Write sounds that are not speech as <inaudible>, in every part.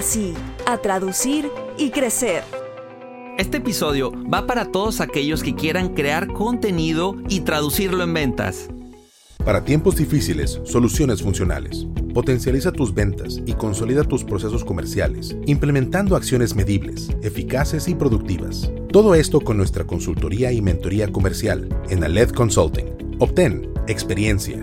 sí, a traducir y crecer. Este episodio va para todos aquellos que quieran crear contenido y traducirlo en ventas. Para tiempos difíciles, soluciones funcionales. Potencializa tus ventas y consolida tus procesos comerciales, implementando acciones medibles, eficaces y productivas. Todo esto con nuestra consultoría y mentoría comercial en Aled Consulting. Obtén experiencia,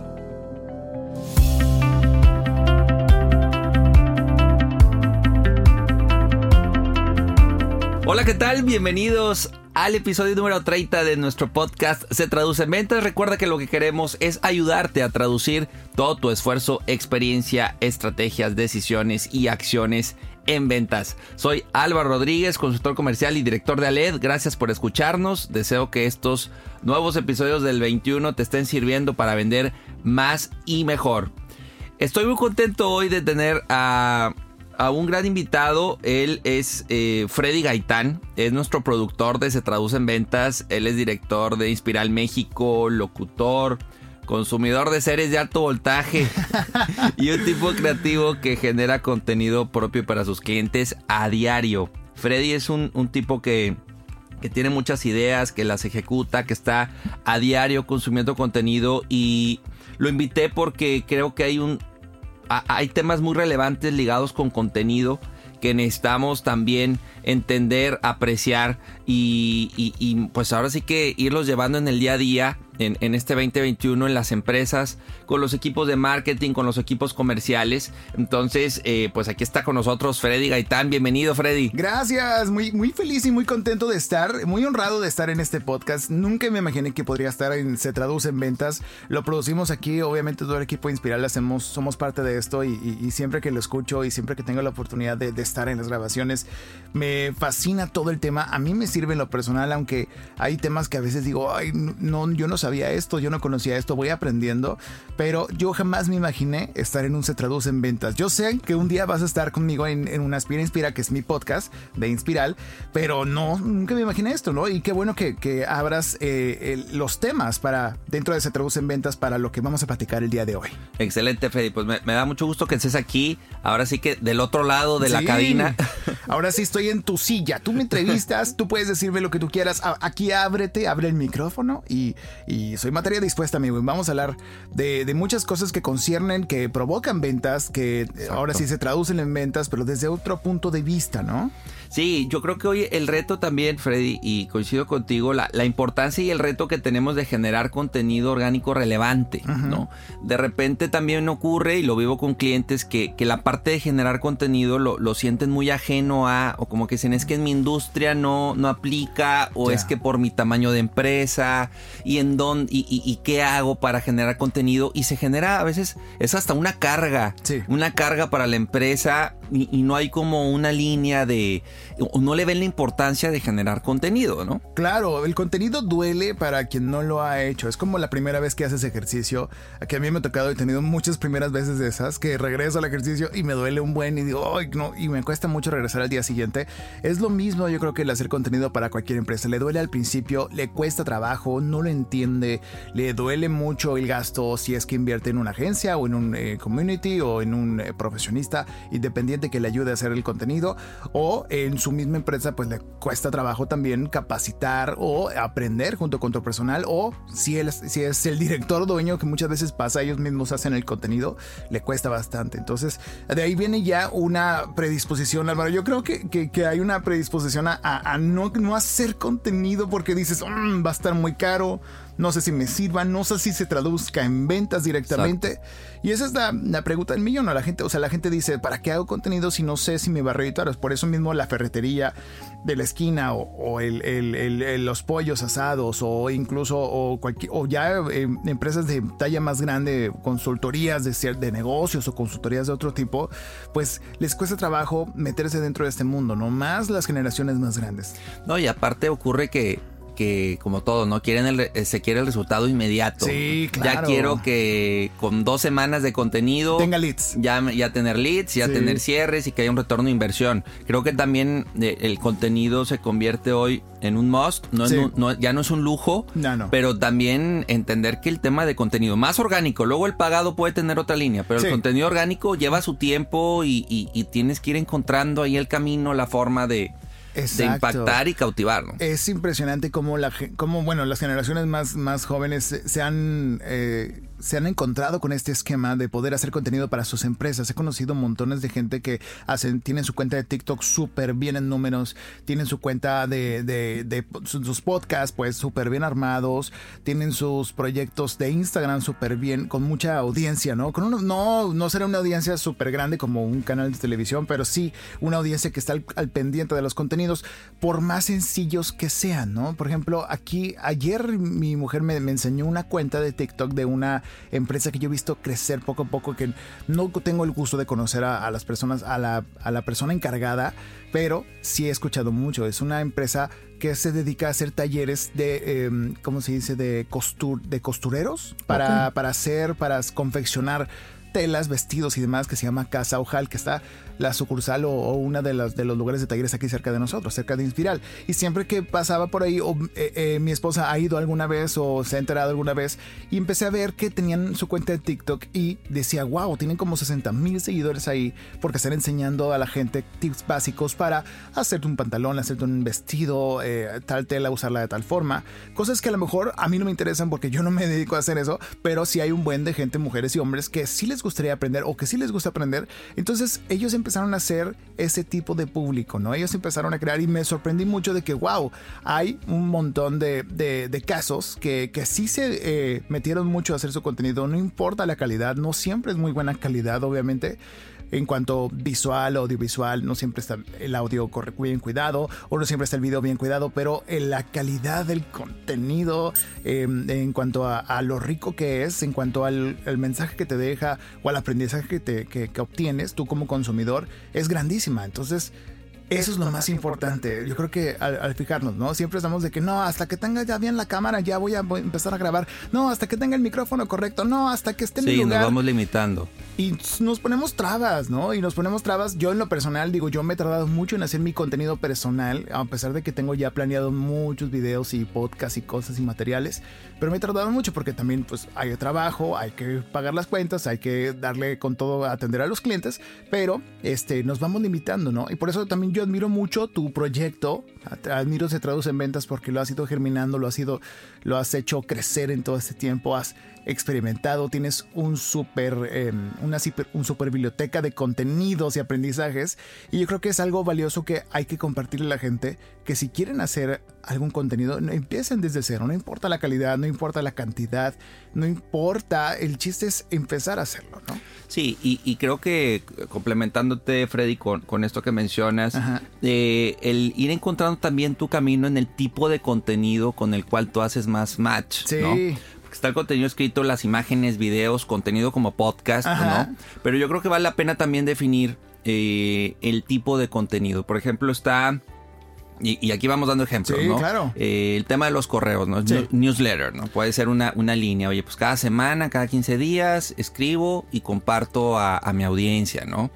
Hola, ¿qué tal? Bienvenidos al episodio número 30 de nuestro podcast Se Traduce en Ventas. Recuerda que lo que queremos es ayudarte a traducir todo tu esfuerzo, experiencia, estrategias, decisiones y acciones en ventas. Soy Álvaro Rodríguez, consultor comercial y director de Aled. Gracias por escucharnos. Deseo que estos nuevos episodios del 21 te estén sirviendo para vender más y mejor. Estoy muy contento hoy de tener a a un gran invitado. Él es eh, Freddy Gaitán, es nuestro productor de Se Traduce en Ventas. Él es director de Inspiral México, locutor, consumidor de series de alto voltaje <laughs> y un tipo creativo que genera contenido propio para sus clientes a diario. Freddy es un, un tipo que, que tiene muchas ideas, que las ejecuta, que está a diario consumiendo contenido y lo invité porque creo que hay un, hay temas muy relevantes ligados con contenido que necesitamos también entender, apreciar y, y, pues ahora sí que irlos llevando en el día a día en, este 2021 en las empresas, con los equipos de marketing, con los equipos comerciales. Entonces, eh, pues aquí está con nosotros Freddy Gaitán. Bienvenido, Freddy. Gracias, muy, muy feliz y muy contento de estar, muy honrado de estar en este podcast. Nunca me imaginé que podría estar en Se Traduce en Ventas. Lo producimos aquí, obviamente todo el equipo Inspiral hacemos, somos parte de esto y, siempre que lo escucho y siempre que tengo la oportunidad de, de estar en las grabaciones, me fascina todo el tema. A mí me sirve en lo personal, aunque hay temas que a veces digo, ay, no, yo no sabía esto, yo no conocía esto, voy aprendiendo, pero yo jamás me imaginé estar en un Se Traduce en Ventas. Yo sé que un día vas a estar conmigo en, en una Aspira Inspira, que es mi podcast de Inspiral, pero no, nunca me imaginé esto, ¿no? Y qué bueno que, que abras eh, los temas para dentro de Se Traduce en Ventas para lo que vamos a platicar el día de hoy. Excelente, Freddy. Pues me, da mucho gusto que estés aquí. Ahora sí que del otro lado de la cabina. <laughs> Ahora sí estoy en tu silla. Tú me entrevistas, tú puedes decirme lo que tú quieras. Aquí ábrete, abre el micrófono y y soy materia dispuesta, amigo. Vamos a hablar de, muchas cosas que conciernen, que provocan ventas, que ahora sí se traducen en ventas, pero desde otro punto de vista, ¿no? Sí, yo creo que hoy el reto también, Freddy, y coincido contigo, la, importancia y el reto que tenemos de generar contenido orgánico relevante, ¿no? De repente también ocurre, y lo vivo con clientes, que, que la parte de generar contenido lo, lo, sienten muy ajeno a, o como que dicen, es que en mi industria no, no aplica, o es que por mi tamaño de empresa, y en dónde, y, qué hago para generar contenido, y se genera a veces, es hasta una carga, una carga para la empresa, y no hay como una línea de no le ven la importancia de generar contenido, ¿no? Claro, el contenido duele para quien no lo ha hecho. Es como la primera vez que haces ejercicio, que a mí me ha tocado, he tenido muchas primeras veces de esas, que regreso al ejercicio y me duele un buen y digo, ay, no, y me cuesta mucho regresar al día siguiente. Es lo mismo, yo creo que el hacer contenido para cualquier empresa. Le duele al principio, le cuesta trabajo, no lo entiende le duele mucho el gasto si es que invierte en una agencia o en un eh, community o en un eh, profesionista independiente que le ayude a hacer el contenido o en su misma empresa pues le cuesta trabajo también capacitar o aprender junto con tu personal o si, él, si es el director dueño que muchas veces pasa, ellos mismos hacen el contenido, le cuesta bastante. Entonces de ahí viene ya una predisposición, Álvaro. Yo creo que, que, hay una predisposición a, a, no, no hacer contenido porque dices, mm, va a estar muy caro, no sé si me sirva, no sé si se traduzca en ventas directamente. Y esa es la, pregunta del millón, ¿no? La gente, o sea, la gente dice, ¿para qué hago contenido si no sé si me va a reeditar? Por eso mismo la ferretería de la esquina o, el, los pollos asados o incluso o, cualquier, o ya eh, empresas de talla más grande, consultorías de, de negocios o consultorías de otro tipo, pues les cuesta trabajo meterse dentro de este mundo, no más las generaciones más grandes. No, y aparte ocurre que que como todo, ¿no? Quieren el, eh, se quiere el resultado inmediato. Sí, claro. Ya quiero que con dos semanas de contenido tenga leads. Ya, ya tener leads, ya tener cierres y que haya un retorno de inversión. Creo que también eh, el contenido se convierte hoy en un must, no, ya no es un lujo, pero también entender que el tema de contenido más orgánico, luego el pagado puede tener otra línea, pero el contenido orgánico lleva su tiempo y tienes que ir encontrando ahí el camino, la forma de, de impactar y cautivar. Es impresionante cómo, la, cómo bueno, las generaciones más, más jóvenes se han eh, se han encontrado con este esquema de poder hacer contenido para sus empresas. He conocido montones de gente que hacen, tienen su cuenta de TikTok súper bien en números, tienen su cuenta de, sus podcasts pues súper bien armados, tienen sus proyectos de Instagram súper bien, con mucha audiencia, ¿no? Con no, no será una audiencia súper grande como un canal de televisión, pero sí una audiencia que está al, pendiente de los contenidos, por más sencillos que sean, ¿no? Por ejemplo, aquí ayer mi mujer me enseñó una cuenta de TikTok de una empresa que yo he visto crecer poco a poco, que no tengo el gusto de conocer a, las personas, a la, a la, persona encargada, pero sí he escuchado mucho. Es una empresa que se dedica a hacer talleres de, em, ¿cómo se dice?, de, costur, de costureros para, para hacer, para confeccionar telas, vestidos y demás que se llama Casa Ojal, que está la sucursal o, una de, las, de los lugares de talleres aquí cerca de nosotros, cerca de Inspiral. Y siempre que pasaba por ahí, o, eh, eh, mi esposa ha ido alguna vez o se ha enterado alguna vez, y empecé a ver que tenían su cuenta de TikTok y decía, wow, tienen como 60 mil seguidores ahí porque están enseñando a la gente tips básicos para hacerte un pantalón, hacerte un vestido, eh, tal tela, usarla de tal forma. Cosas que a lo mejor a mí no me interesan porque yo no me dedico a hacer eso, pero sí hay un buen de gente, mujeres y hombres, que sí les gustaría aprender o que sí les gusta aprender. Entonces ellos empezaron a hacer ese tipo de público, ¿no? Ellos empezaron a crear y me sorprendí mucho de que, wow, hay un montón de, de, casos que, que, sí se eh, metieron mucho a hacer su contenido, no importa la calidad, no siempre es muy buena calidad, obviamente, en cuanto visual, audiovisual, no siempre está el audio bien cuidado o no siempre está el video bien cuidado, pero en la calidad del contenido, em, en cuanto a, lo rico que es, en cuanto al mensaje que te deja o al aprendizaje que, te, que, que obtienes tú como consumidor, es grandísima. Entonces, eso es lo más importante. Yo creo que al, fijarnos, ¿no? Siempre estamos de que no, hasta que tenga ya bien la cámara, ya voy a, empezar a grabar. No, hasta que tenga el micrófono correcto. No, hasta que esté en el lugar. Sí, nos vamos limitando. Y nos ponemos trabas, ¿no? Y nos ponemos trabas. Yo en lo personal, digo, yo me he tardado mucho en hacer mi contenido personal, a pesar de que tengo ya planeado muchos videos y podcasts y cosas y materiales. Pero me he tardado mucho porque también, pues, hay trabajo, hay que pagar las cuentas, hay que darle con todo a atender a los clientes. Pero, este, nos vamos limitando, ¿no? Y por eso también yo admiro mucho tu proyecto. Admiro se traduce en ventas porque lo has ido germinando, lo has ido, lo has hecho crecer en todo este tiempo, has experimentado, tienes un super, em, una un super biblioteca de contenidos y aprendizajes. Y yo creo que es algo valioso que hay que compartirle a la gente que si quieren hacer algún contenido, empiecen desde cero. No importa la calidad, no importa la cantidad, no importa. El chiste es empezar a hacerlo, ¿no? Sí, y, creo que complementándote, Freddy, con, con esto que mencionas, eh, el ir encontrando también tu camino en el tipo de contenido con el cual tú haces más match. Sí. ¿no? Está el contenido escrito, las imágenes, videos, contenido como podcast, ¿no? Pero yo creo que vale la pena también definir eh, el tipo de contenido. Por ejemplo, está y, aquí vamos dando ejemplos, sí, Claro. Eh, el tema de los correos, ¿no? Newsletter, ¿no? Puede ser una, una, línea. Oye, pues cada semana, cada 15 días, escribo y comparto a, mi audiencia, ¿no?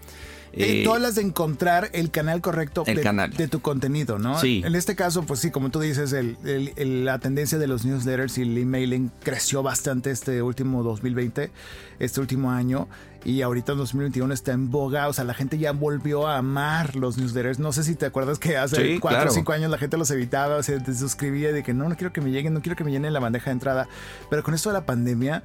Eh, Eh, tú hablas de encontrar el canal correcto El de, canal. de tu contenido, ¿no? Sí. En este caso, pues sí, como tú dices, el- la tendencia de los newsletters y el emailing creció bastante este último 2020, este último año. Y ahorita en 2021 está en boga, o sea, la gente ya volvió a amar los newsletters. No sé si te acuerdas que hace Sí, cuatro claro. o cinco años la gente los evitaba, se suscribía de que no, no quiero que me lleguen, no quiero que me llenen la bandeja de entrada. Pero con esto de la pandemia,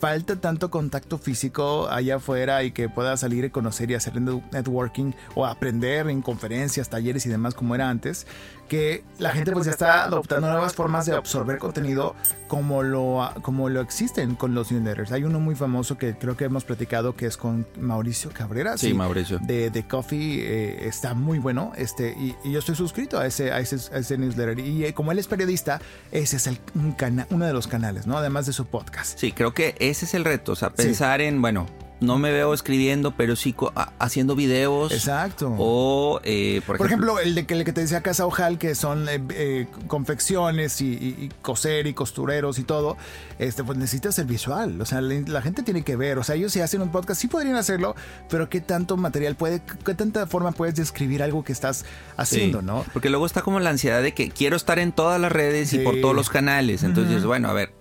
falta tanto contacto físico allá afuera y que pueda salir y conocer y hacer net- networking o aprender en conferencias, talleres y demás como era antes, que la gente pues ya está adoptando nuevas formas de absorber contenido como lo, como lo existen con los newsletters. Hay uno muy famoso que creo que hemos platicado que es con Mauricio Cabrera. Sí, Mauricio. De, de Coffee eh, está muy bueno este y, y yo estoy suscrito a ese, a ese, a ese newsletter y eh, como él es periodista, ese es el, un cana- uno de los canales, ¿no? Además de su podcast. Sí, creo que ese es el reto, o sea, pensar en, bueno, no me veo escribiendo, pero sí haciendo videos. Exacto. O, eh, por, Por ejemplo, ejemplo, el de que, el que te decía Casa Ojal, que son eh, eh, confecciones y, y- y coser y costureros y todo, este, pues necesitas el visual. O sea, la, la gente tiene que ver. O sea, ellos si hacen un podcast, sí podrían hacerlo, pero ¿qué tanto material puede, qué tanta forma puedes describir algo que estás haciendo, sí, no? Porque luego está como la ansiedad de que quiero estar en todas las redes y por todos los canales. Entonces, bueno, a ver,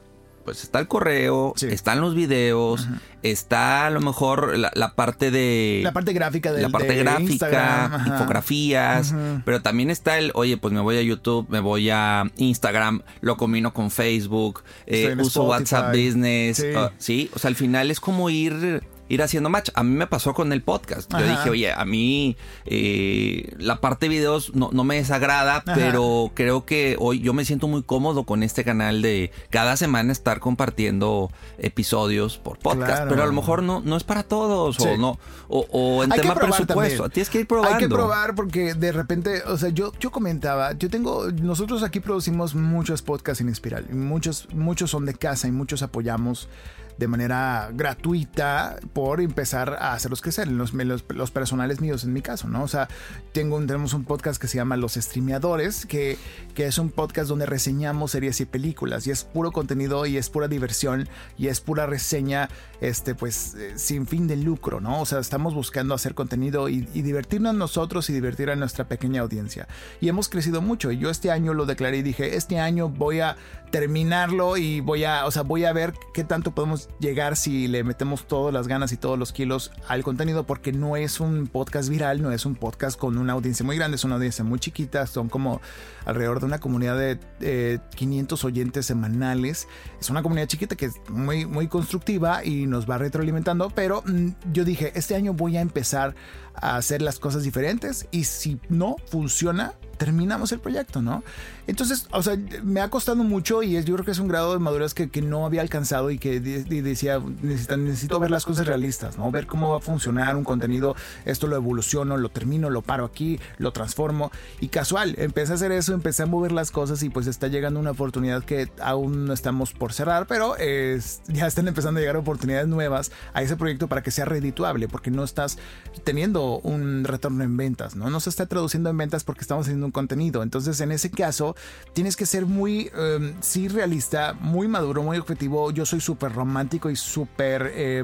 pues está el correo, Sí. están los videos, está a lo mejor la, la parte de... La parte gráfica del la parte de gráfica, ajá. infografías, pero también está el, oye, pues me voy a YouTube, me voy a Instagram, lo combino con Facebook, eh, uso Spotify. WhatsApp Business, Sí. ah, sí, o sea, al final es como ir ir haciendo match. A mí me pasó con el podcast. Yo dije, oye, a mí eh, la parte de videos no, no me desagrada, Ajá. pero creo que hoy yo me siento muy cómodo con este canal de cada semana estar compartiendo episodios por podcast. Claro. Pero a lo mejor no, no es para todos Sí. o no o, o en Hay tema presupuesto. también. Tienes que ir probando. Hay que probar porque de repente, o sea, yo, yo comentaba, yo tengo, nosotros aquí producimos muchos podcasts en Espiral, muchos, muchos son de casa y muchos apoyamos de manera gratuita por empezar a hacerlos crecer, los, los, personales míos en mi caso, ¿no? O sea, tengo, un- tenemos un podcast que se llama Los Streameadores, que, que es un podcast donde reseñamos series y películas y es puro contenido y es pura diversión y es pura reseña, este, pues, eh, sin fin de lucro, ¿no? O sea, estamos buscando hacer contenido y, y divertirnos nosotros y divertir a nuestra pequeña audiencia. Y hemos crecido mucho y yo este año lo declaré y dije, este año voy a terminarlo y voy a, o sea, voy a ver qué tanto podemos llegar si le metemos todas las ganas y todos los kilos al contenido porque no es un podcast viral, no es un podcast con una audiencia muy grande, es una audiencia muy chiquita, son como alrededor de una comunidad de eh, 500 oyentes semanales. Es una comunidad chiquita que es muy, muy constructiva y nos va retroalimentando, pero mm, yo dije, este año voy a empezar a hacer las cosas diferentes y si no funciona, terminamos el proyecto, ¿no? Entonces, o sea, me ha costado mucho y es, yo creo que es un grado de madurez que, que no había alcanzado y que de- de- decía, necesito, necesito ver las cosas realistas, ¿no? Ver cómo va a funcionar un contenido, esto lo evoluciono, lo termino, lo paro aquí, lo transformo y casual, empecé a hacer eso, empecé a mover las cosas y pues está llegando una oportunidad que aún no estamos por cerrar, pero es- ya están empezando a llegar oportunidades nuevas a ese proyecto para que sea redituable, porque no estás teniendo un retorno en ventas, ¿no? No se está traduciendo en ventas porque estamos haciendo un contenido. Entonces, en ese caso, tienes que ser muy, eh, sí, realista, muy maduro, muy objetivo. Yo soy súper romántico y súper eh,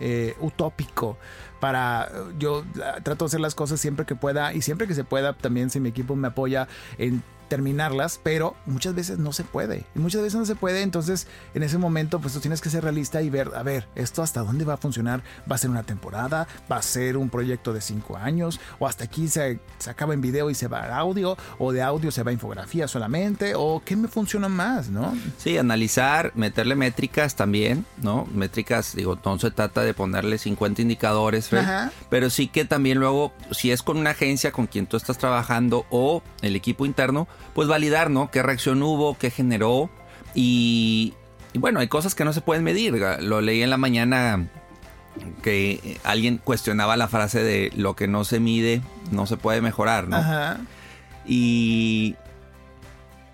eh, utópico. Para yo eh, trato de hacer las cosas siempre que pueda y siempre que se pueda, también si mi equipo me apoya en terminarlas, pero muchas veces no se puede. Y muchas veces no se puede, entonces en ese momento pues tú tienes que ser realista y ver, a ver, esto hasta dónde va a funcionar, va a ser una temporada, va a ser un proyecto de cinco años, o hasta aquí se, se acaba en video y se va a audio, o de audio se va a infografía solamente, o qué me funciona más, ¿no? Sí, analizar, meterle métricas también, ¿no? Métricas, digo, no se trata de ponerle 50 indicadores, Fer, pero sí que también luego, si es con una agencia con quien tú estás trabajando o el equipo interno, pues validar, ¿no? ¿Qué reacción hubo? ¿Qué generó? Y, y bueno, hay cosas que no se pueden medir. Lo leí en la mañana que alguien cuestionaba la frase de lo que no se mide no se puede mejorar, ¿no? Ajá. Y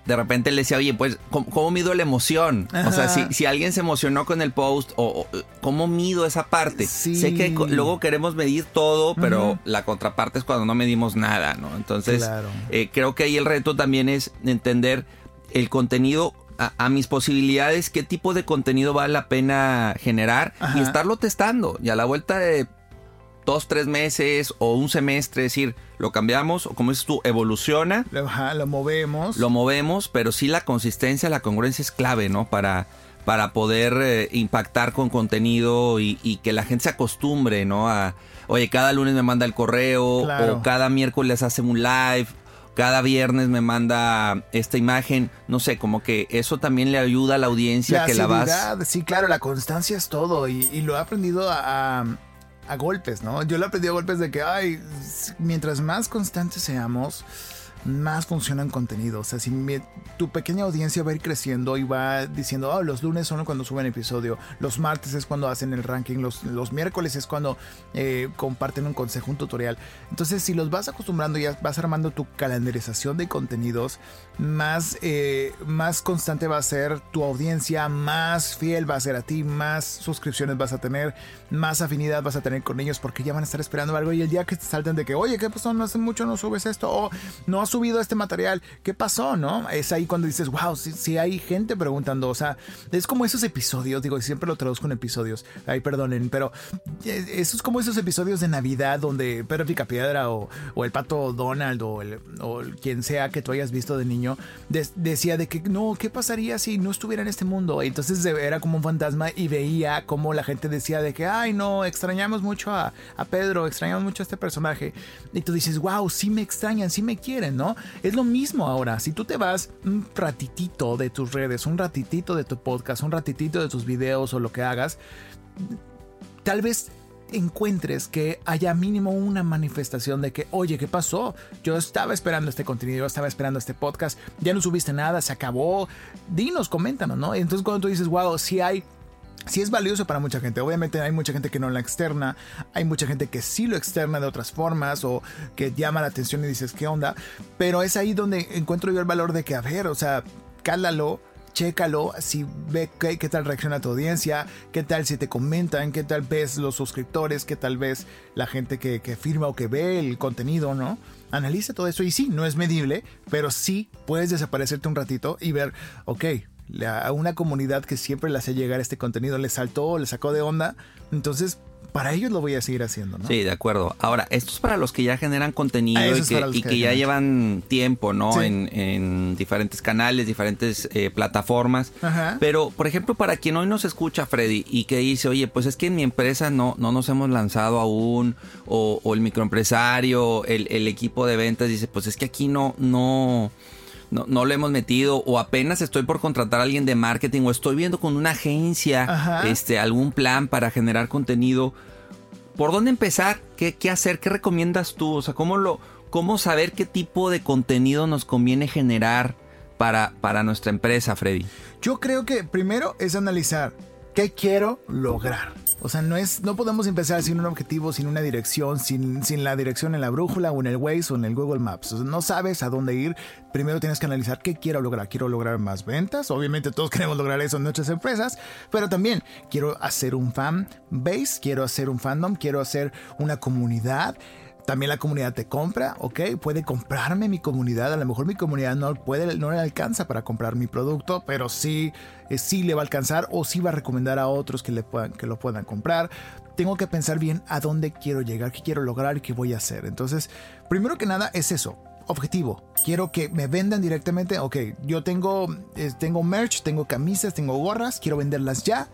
de repente le decía, oye, pues, ¿cómo, cómo mido la emoción? O sea, si, si alguien se emocionó con el post, o, o, ¿cómo mido esa parte? Sí. Sé que luego queremos medir todo, pero la contraparte es cuando no medimos nada, ¿no? Entonces, Claro. eh, creo que ahí el reto también es entender el contenido. A, a mis posibilidades, qué tipo de contenido vale la pena generar Ajá. y estarlo testando. Y a la vuelta de dos, tres meses o un semestre, decir, lo cambiamos, o como dices tú, evoluciona. Ajá, lo movemos. Lo movemos, pero sí la consistencia, la congruencia es clave, ¿no? Para, para poder eh, impactar con contenido y, y, que la gente se acostumbre, ¿no? A, oye, cada lunes me manda el correo, Claro. o cada miércoles hace un live, cada viernes me manda esta imagen, no sé, como que eso también le ayuda a la audiencia que la vas... Sí, claro, la constancia es todo y, y lo he aprendido a, a- a golpes, ¿no? Yo lo he aprendido a golpes de que, ay, mientras más constantes seamos, más funcionan contenido. O sea, si tu pequeña audiencia va a ir creciendo y va diciendo, oh, los lunes son cuando suben episodio, los martes es cuando hacen el ranking, los, los miércoles es cuando eh, comparten un consejo, un tutorial. Entonces, si los vas acostumbrando y vas armando tu calendarización de contenidos, más, eh, más constante va a ser tu audiencia, más fiel va a ser a ti, más suscripciones vas a tener, más afinidad vas a tener con ellos porque ya van a estar esperando algo y el día que te salten de que, oye, ¿qué pasó? No hace mucho no subes esto o no has subido este material, ¿qué pasó? ¿No? Es ahí cuando dices, wow, sí, sí hay gente preguntando, o sea, es como esos episodios, digo, siempre lo traduzco en episodios, ay, perdonen, pero eh, eso es como esos episodios de Navidad donde Pedro Picapiedra o, o el pato Donald o, el, o quien sea que tú hayas visto de niño de- decía de que no, ¿qué pasaría si no estuviera en este mundo? Entonces era como un fantasma y veía como la gente decía de que, ay, no, extrañamos mucho a, a Pedro, extrañamos mucho a este personaje. Y tú dices, wow, sí me extrañan, sí me quieren, ¿no? Es lo mismo ahora. Si tú te vas un ratitito de tus redes, un ratitito de tu podcast, un ratitito de tus videos o lo que hagas, tal vez encuentres que haya mínimo una manifestación de que, oye, ¿qué pasó? Yo estaba esperando este contenido, yo estaba esperando este podcast, ya no subiste nada, se acabó. Dinos, coméntanos, ¿no? Entonces cuando tú dices, wow, sí hay sí es valioso para mucha gente. Obviamente hay mucha gente que no la externa, hay mucha gente que sí lo externa de otras formas o que llama la atención y dices, ¿qué onda? Pero es ahí donde encuentro yo el valor de que, a ver, o sea, cálalo. Chécalo, si ve qué, qué tal reacciona tu audiencia, qué tal si te comentan, qué tal ves los suscriptores, qué tal ves la gente que, que firma o que ve el contenido, ¿no? Analiza todo eso y sí, no es medible, pero sí puedes desaparecerte un ratito y ver, ok, a una comunidad que siempre le hace llegar este contenido le saltó, le sacó de onda. Entonces, para ellos lo voy a seguir haciendo, ¿no? Sí, de acuerdo. Ahora, esto es para los que ya generan contenido Ah, y que, para los y que que ya llevan tiempo, ¿no? Sí. En, en diferentes canales, diferentes eh, plataformas. Ajá. Pero, por ejemplo, para quien hoy nos escucha, Freddy, y que dice, oye, pues es que en mi empresa no, no nos hemos lanzado aún, o, o el microempresario, el, el equipo de ventas dice, pues es que aquí no, no, no, no lo hemos metido, o apenas estoy por contratar a alguien de marketing, o estoy viendo con una agencia Ajá. este, algún plan para generar contenido. ¿Por dónde empezar? ¿Qué, qué hacer? ¿Qué recomiendas tú? O sea, ¿cómo, lo, ¿cómo saber qué tipo de contenido nos conviene generar para, para nuestra empresa, Freddy? Yo creo que primero es analizar qué quiero lograr. O sea, no es, no podemos empezar sin un objetivo, sin una dirección, sin, sin la dirección en la brújula o en el Waze o en el Google Maps. O sea, no sabes a dónde ir. Primero tienes que analizar qué quiero lograr. Quiero lograr más ventas. Obviamente todos <laughs> queremos lograr eso en nuestras empresas. Pero también quiero hacer un fan base, quiero hacer un fandom, quiero hacer una comunidad. También la comunidad te compra, ¿ok? Puede comprarme mi comunidad. A lo mejor mi comunidad no, puede, no le alcanza para comprar mi producto, pero sí, eh, sí le va a alcanzar o sí va a recomendar a otros que, le puedan, que lo puedan comprar. Tengo que pensar bien a dónde quiero llegar, qué quiero lograr y qué voy a hacer. Entonces, primero que nada es eso. Objetivo. Quiero que me vendan directamente. Ok, yo tengo, eh, tengo merch, tengo camisas, tengo gorras. Quiero venderlas ya.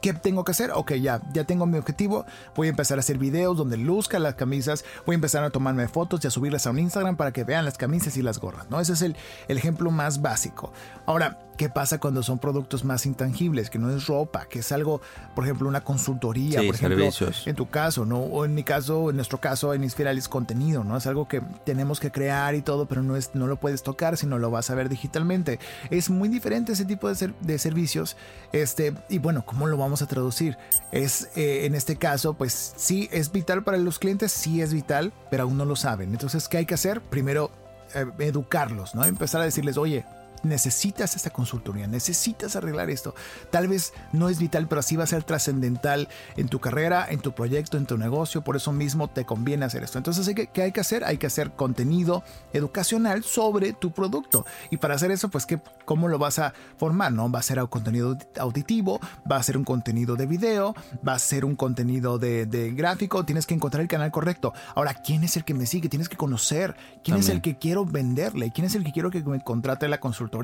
¿Qué tengo que hacer? Ok, ya, ya tengo mi objetivo. Voy a empezar a hacer videos donde luzca las camisas. Voy a empezar a tomarme fotos y a subirlas a un Instagram para que vean las camisas y las gorras, ¿no? Ese es el, el ejemplo más básico. Ahora, ¿qué pasa cuando son productos más intangibles? Que no es ropa, que es algo, por ejemplo, una consultoría, Sí, por ejemplo, servicios. en tu caso, ¿no? O en mi caso, en nuestro caso, en Inspiral es contenido, ¿no? Es algo que tenemos que crear y todo, pero no, es, no lo puedes tocar, sino lo vas a ver digitalmente. Es muy diferente ese tipo de, ser- de servicios. Este, y bueno, ¿cómo lo vamos a traducir? Es, eh, en este caso, pues sí, es vital para los clientes, sí es vital, pero aún no lo saben. Entonces, ¿qué hay que hacer? Primero, eh, educarlos, ¿no? Empezar a decirles, oye, necesitas esta consultoría, necesitas arreglar esto. Tal vez no es vital, pero sí va a ser trascendental en tu carrera, en tu proyecto, en tu negocio. Por eso mismo te conviene hacer esto. Entonces, ¿qué hay que hacer? Hay que hacer contenido educacional sobre tu producto. Y para hacer eso, pues, ¿qué, ¿cómo lo vas a formar? ¿no? Va a ser un contenido auditivo, va a ser un contenido de video, va a ser un contenido de, gráfico. Tienes que encontrar el canal correcto. Ahora, ¿quién es el que me sigue? Tienes que conocer. ¿Quién es el que quiero venderle? ¿Quién es el que quiero que me contrate la consultoría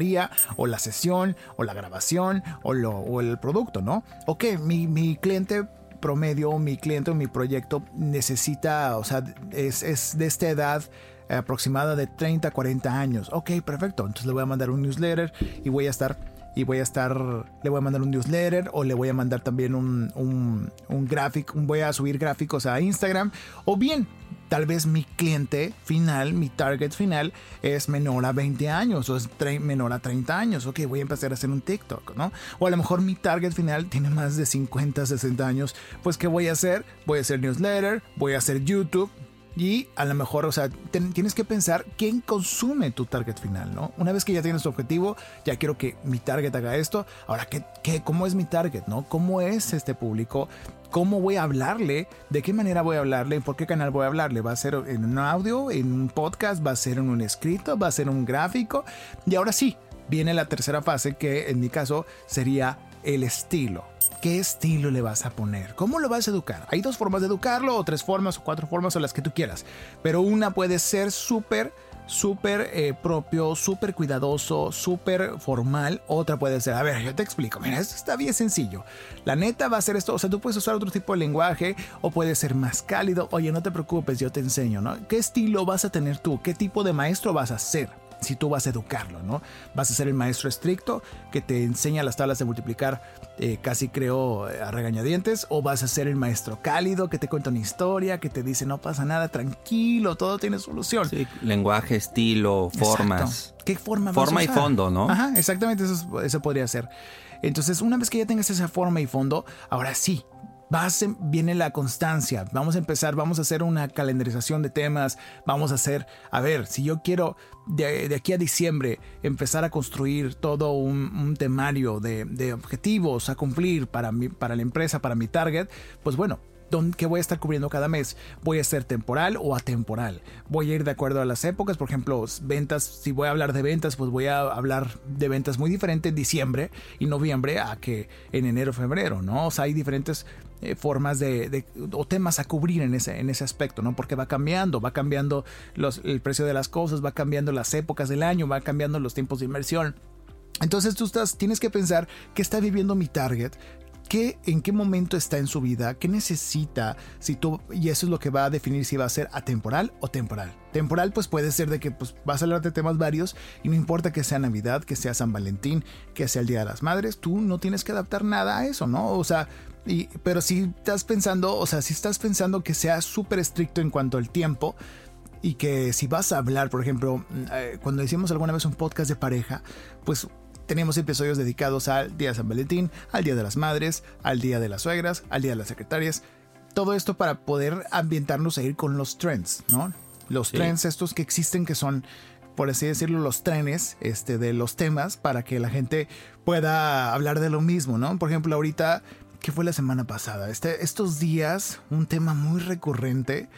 o la sesión o la grabación o, lo, o el producto, ¿no? Ok, mi, mi cliente promedio, mi cliente o mi proyecto necesita, o sea, es, es de esta edad aproximada de 30 a 40 años. Ok, perfecto. Entonces le voy a mandar un newsletter y voy a estar y voy a estar, le voy a mandar un newsletter o le voy a mandar también un, un, un gráfico, voy a subir gráficos a Instagram o bien tal vez mi cliente final, mi target final es menor a 20 años o es menor a 30 años. Ok, voy a empezar a hacer un TikTok, ¿no? O a lo mejor mi target final tiene más de 50, 60 años. Pues, ¿qué voy a hacer? Voy a hacer newsletter, voy a hacer YouTube, y a lo mejor, o sea, tienes que pensar quién consume tu target final, ¿no? Una vez que ya tienes tu objetivo, ya quiero que mi target haga esto. Ahora, ¿qué, qué, cómo es mi target, no? ¿Cómo es este público? ¿Cómo voy a hablarle? ¿De qué manera voy a hablarle? ¿Por qué canal voy a hablarle? ¿Va a ser en un audio, en un podcast? ¿Va a ser en un escrito? ¿Va a ser un gráfico? Y ahora sí, viene la tercera fase que en mi caso sería el estilo. ¿Qué estilo le vas a poner? ¿Cómo lo vas a educar? Hay dos formas de educarlo, o tres formas, o cuatro formas, o las que tú quieras. Pero una puede ser súper súper eh, propio, súper cuidadoso, súper formal. Otra puede ser, a ver, yo te explico, mira, esto está bien sencillo. La neta va a ser esto, o sea, tú puedes usar otro tipo de lenguaje o puede ser más cálido. Oye, no te preocupes, yo te enseño, ¿no? ¿Qué estilo vas a tener tú? ¿Qué tipo de maestro vas a ser? Si tú vas a educarlo, ¿no? Vas a ser el maestro estricto que te enseña las tablas de multiplicar eh, casi creo a regañadientes, o vas a ser el maestro cálido que te cuenta una historia, que te dice no pasa nada, tranquilo, todo tiene solución. Sí, lenguaje, estilo, formas. ¿Qué forma Forma vas a y fondo, ¿no? Ajá, exactamente, eso, eso podría ser. Entonces, una vez que ya tengas esa forma y fondo, ahora sí, viene la constancia. Vamos a empezar, vamos a hacer una calendarización de temas. Vamos a hacer, a ver, si yo quiero de, aquí a diciembre empezar a construir todo un, temario de, objetivos a cumplir para, mi, para la empresa, para mi target, pues bueno, ¿Qué voy a estar cubriendo cada mes? ¿Voy a ser temporal o atemporal? ¿Voy a ir de acuerdo a las épocas? Por ejemplo, ventas, si voy a hablar de ventas, pues voy a hablar de ventas muy diferente en diciembre y noviembre a que en enero, febrero, ¿no? O sea, hay diferentes eh, formas de, o temas a cubrir en ese, en ese aspecto, ¿no? Porque va cambiando, va cambiando el precio de las cosas, va cambiando las épocas del año, va cambiando los tiempos de inversión. Entonces tú estás, tienes que pensar qué está viviendo mi target, en qué momento está en su vida, qué necesita, si tú, y eso es lo que va a definir si va a ser atemporal o temporal. Temporal pues puede ser de que pues, vas a hablar de temas varios y no importa que sea Navidad, que sea San Valentín, que sea el Día de las Madres, tú no tienes que adaptar nada a eso, ¿no? O sea, y, pero si estás pensando, o sea, si estás pensando que sea súper estricto en cuanto al tiempo, y que si vas a hablar, por ejemplo, eh, cuando hicimos alguna vez un podcast de pareja, pues tenemos episodios dedicados al Día de San Valentín, al Día de las Madres, al Día de las Suegras, al Día de las Secretarias. Todo esto para poder ambientarnos a ir con los trends, ¿no? Los trends estos que existen que son por así decirlo, los trenes este, de los temas para que la gente pueda hablar de lo mismo, ¿no? Por ejemplo, ahorita, ¿qué fue la semana pasada? Este, estos días, un tema muy recurrente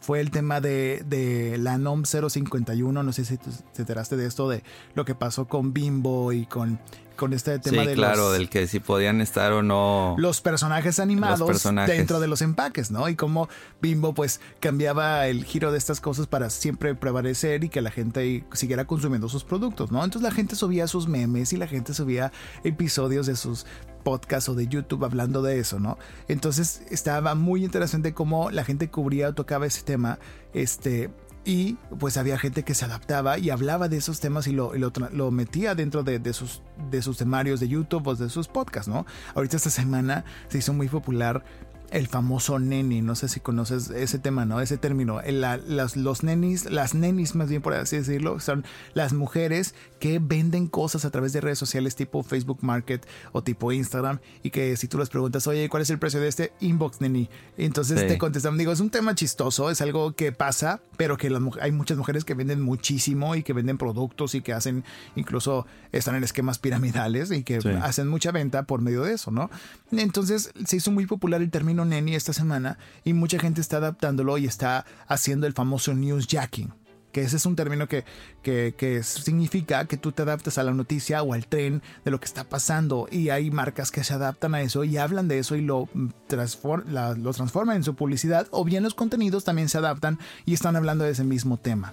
fue el tema de, de la NOM 051. No sé si te enteraste de esto, de lo que pasó con Bimbo y con, con este tema sí, claro, del que si podían estar o no. Los personajes animados dentro de los empaques, ¿no? Y cómo Bimbo, pues, cambiaba el giro de estas cosas para siempre prevalecer y que la gente siguiera consumiendo sus productos, ¿no? Entonces la gente subía sus memes y la gente subía episodios de sus podcast o de YouTube hablando de eso, ¿no? Entonces estaba muy interesante cómo la gente cubría o tocaba ese tema, este, y pues había gente que se adaptaba y hablaba de esos temas y lo, lo, metía dentro de, de, sus, de sus temarios de YouTube o de sus podcasts, ¿no? Ahorita esta semana se hizo muy popular el famoso neni. No sé si conoces ese tema, ¿no? Ese término. las, los nenis, las nenis más bien por así decirlo, son las mujeres que venden cosas a través de redes sociales tipo Facebook Market o tipo Instagram y que si tú les preguntas, oye, ¿cuál es el precio de este inbox neni? Entonces te contestan, digo, es un tema chistoso, es algo que pasa, pero que hay muchas mujeres que venden muchísimo y que venden productos y que hacen, incluso están en esquemas piramidales y que hacen mucha venta por medio de eso, ¿no? Entonces se hizo muy popular el término neni esta semana y mucha gente está adaptándolo y está haciendo el famoso newsjacking que ese es un término que, que, significa que tú te adaptas a la noticia o al tren de lo que está pasando y hay marcas que se adaptan a eso y hablan de eso y lo, lo transforman en su publicidad o bien los contenidos también se adaptan y están hablando de ese mismo tema.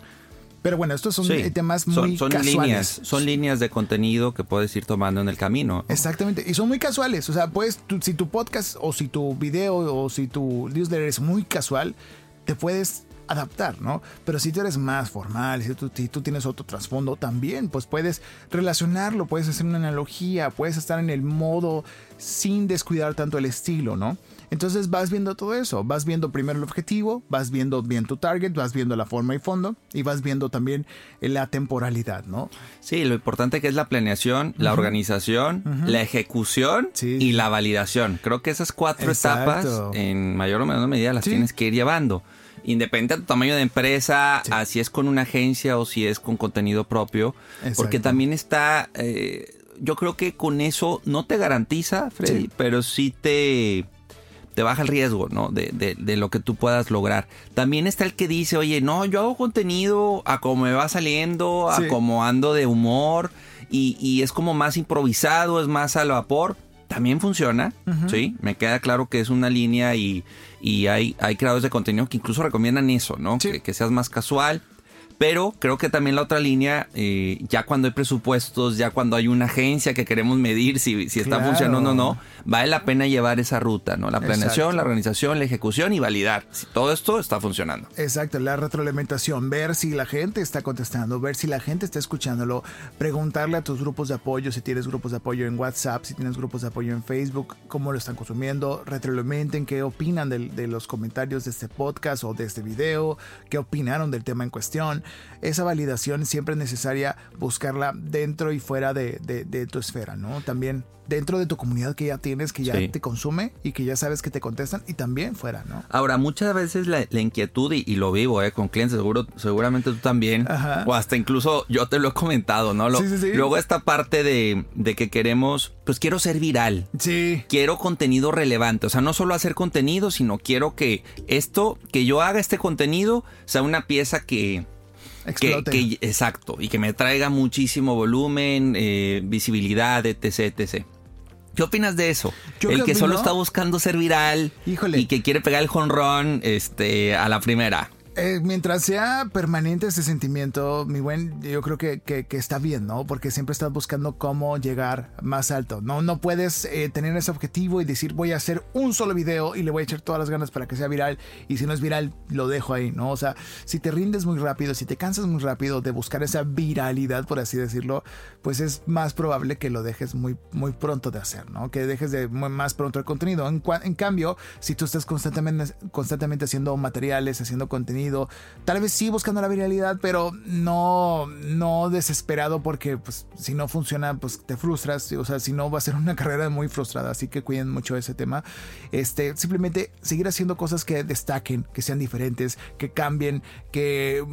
Pero bueno, estos son temas muy son, casuales. Líneas, son líneas de contenido que puedes ir tomando en el camino. Exactamente. Y son muy casuales. O sea, pues si tu podcast o si tu video o si tu newsletter es muy casual, te puedes adaptar, ¿no? Pero si tú eres más formal, si tú, si tú, tienes otro trasfondo también, pues puedes relacionarlo, puedes hacer una analogía, puedes estar en el modo sin descuidar tanto el estilo, ¿no? Entonces vas viendo todo eso, vas viendo primero el objetivo, vas viendo bien tu target, vas viendo la forma y fondo y vas viendo también la temporalidad, ¿no? Sí, lo importante que es la planeación, la organización, la ejecución y la validación. Creo que esas cuatro etapas en mayor o menor medida las tienes que ir llevando. Independiente de tu tamaño de empresa, si es con una agencia o si es con contenido propio, porque también está... Eh, yo creo que con eso no te garantiza, Freddy, pero sí te te baja el riesgo, ¿no? De, de, lo que tú puedas lograr. También está el que dice, oye, no, yo hago contenido a como me va saliendo, a como ando de humor, y, es como más improvisado, es más al vapor. También funciona, ¿sí? Me queda claro que es una línea y, y hay, hay creadores de contenido que incluso recomiendan eso, ¿no? Que, que seas más casual. Pero creo que también la otra línea, eh, ya cuando hay presupuestos, ya cuando hay una agencia que queremos medir si, si está funcionando o no, vale la pena llevar esa ruta, ¿no? La planeación, la organización, la ejecución y validar si todo esto está funcionando. Exacto, la retroalimentación, ver si la gente está contestando, ver si la gente está escuchándolo, preguntarle a tus grupos de apoyo, si tienes grupos de apoyo en WhatsApp, si tienes grupos de apoyo en Facebook, cómo lo están consumiendo, retroalimenten qué opinan de, de los comentarios de este podcast o de este video, qué opinaron del tema en cuestión esa validación siempre es necesaria buscarla dentro y fuera de, de tu esfera, ¿no? También dentro de tu comunidad que ya tienes, que ya te consume y que ya sabes que te contestan y también fuera, ¿no? Ahora, muchas veces la, inquietud, y, lo vivo ¿eh? con clientes, seguro, seguramente tú también, o hasta incluso yo te lo he comentado, ¿no? Luego esta parte de, de, que queremos, pues quiero ser viral. Sí. Quiero contenido relevante, o sea, no solo hacer contenido, sino quiero que esto, que yo haga este contenido, sea una pieza que que, exacto, y que me traiga muchísimo volumen, eh, visibilidad, etc, etc. ¿Qué opinas de eso? el que solo está buscando ser viral y que quiere pegar el jonrón este, a la primera. Eh, mientras sea permanente ese sentimiento, mi buen, yo creo que, está bien, ¿no? Porque siempre estás buscando cómo llegar más alto. No, no puedes eh, tener ese objetivo y decir voy a hacer un solo video y le voy a echar todas las ganas para que sea viral y si no es viral lo dejo ahí, ¿no? O sea, si te rindes muy rápido, si te cansas muy rápido de buscar esa viralidad, por así decirlo, pues es más probable que lo dejes muy, muy pronto de hacer, ¿no? Que dejes de más pronto el contenido. En, en cambio, si tú estás constantemente, constantemente haciendo materiales, haciendo contenido, Tal vez sí buscando la viralidad, pero no, no desesperado porque pues, si no funciona, pues te frustras. O sea, si no va a ser una <laughs> carrera muy frustrada. Así que cuiden mucho ese tema. Este, simplemente seguir haciendo cosas que destaquen, que sean diferentes, que cambien, que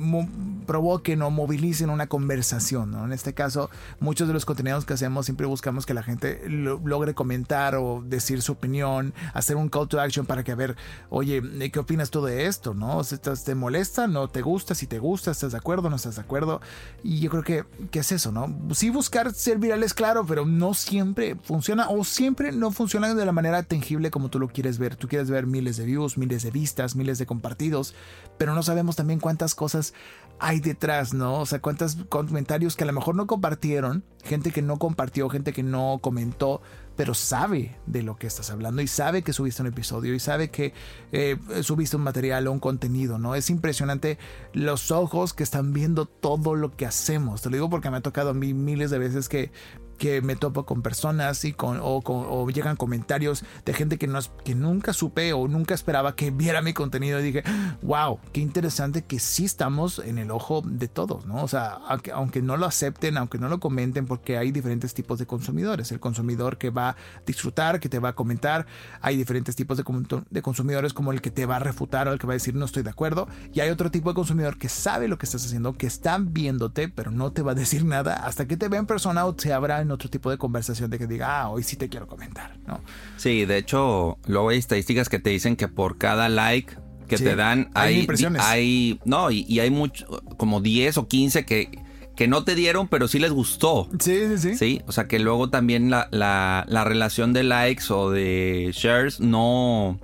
provoquen o movilicen una conversación. En este caso, muchos de los contenidos que hacemos siempre buscamos que la gente logre comentar o decir su opinión, hacer un call to action para que a ver, oye, ¿qué opinas tú de esto? ¿No? ¿Estás, te molesta, no te gusta, si te gusta, estás de acuerdo, no estás de acuerdo. Y yo creo que, que es eso, ¿no? Sí buscar ser virales, claro, pero no siempre funciona o siempre no funciona de la manera tangible como tú lo quieres ver. Tú quieres ver miles de views, miles de vistas, miles de compartidos, pero no sabemos también cuántas cosas hay detrás, ¿no? O sea, cuántos comentarios que a lo mejor no compartieron, gente que no compartió, gente que no comentó, pero sabe de lo que estás hablando y sabe que subiste un episodio y sabe que eh, subiste un material o un contenido, ¿no? Es impresionante los ojos que están viendo todo lo que hacemos. Te lo digo porque me ha tocado a mí miles de veces que que me topo con personas y con o, con- o llegan comentarios de gente que, no, que nunca supe o nunca esperaba que viera mi contenido y dije, wow, qué interesante que sí estamos en el ojo de todos, ¿no? O sea, aunque, aunque no lo acepten, aunque no lo comenten, porque hay diferentes tipos de consumidores. El consumidor que va a disfrutar, que te va a comentar, hay diferentes tipos de, de consumidores como el que te va a refutar o el que va a decir no estoy de acuerdo, y hay otro tipo de consumidor que sabe lo que estás haciendo, que está viéndote, pero no te va a decir nada hasta que te vea en persona o se abra en otro tipo de conversación de que diga, ah, hoy sí te quiero comentar, ¿no? Sí, de hecho, luego hay estadísticas que te dicen que por cada like que Sí, te dan hay hay, impresiones. hay no, y, y hay mucho, como 10 o 15 que, que no te dieron, pero sí les gustó. Sí, sí, sí. Sí, o sea que luego también la, la, la relación de likes o de shares no...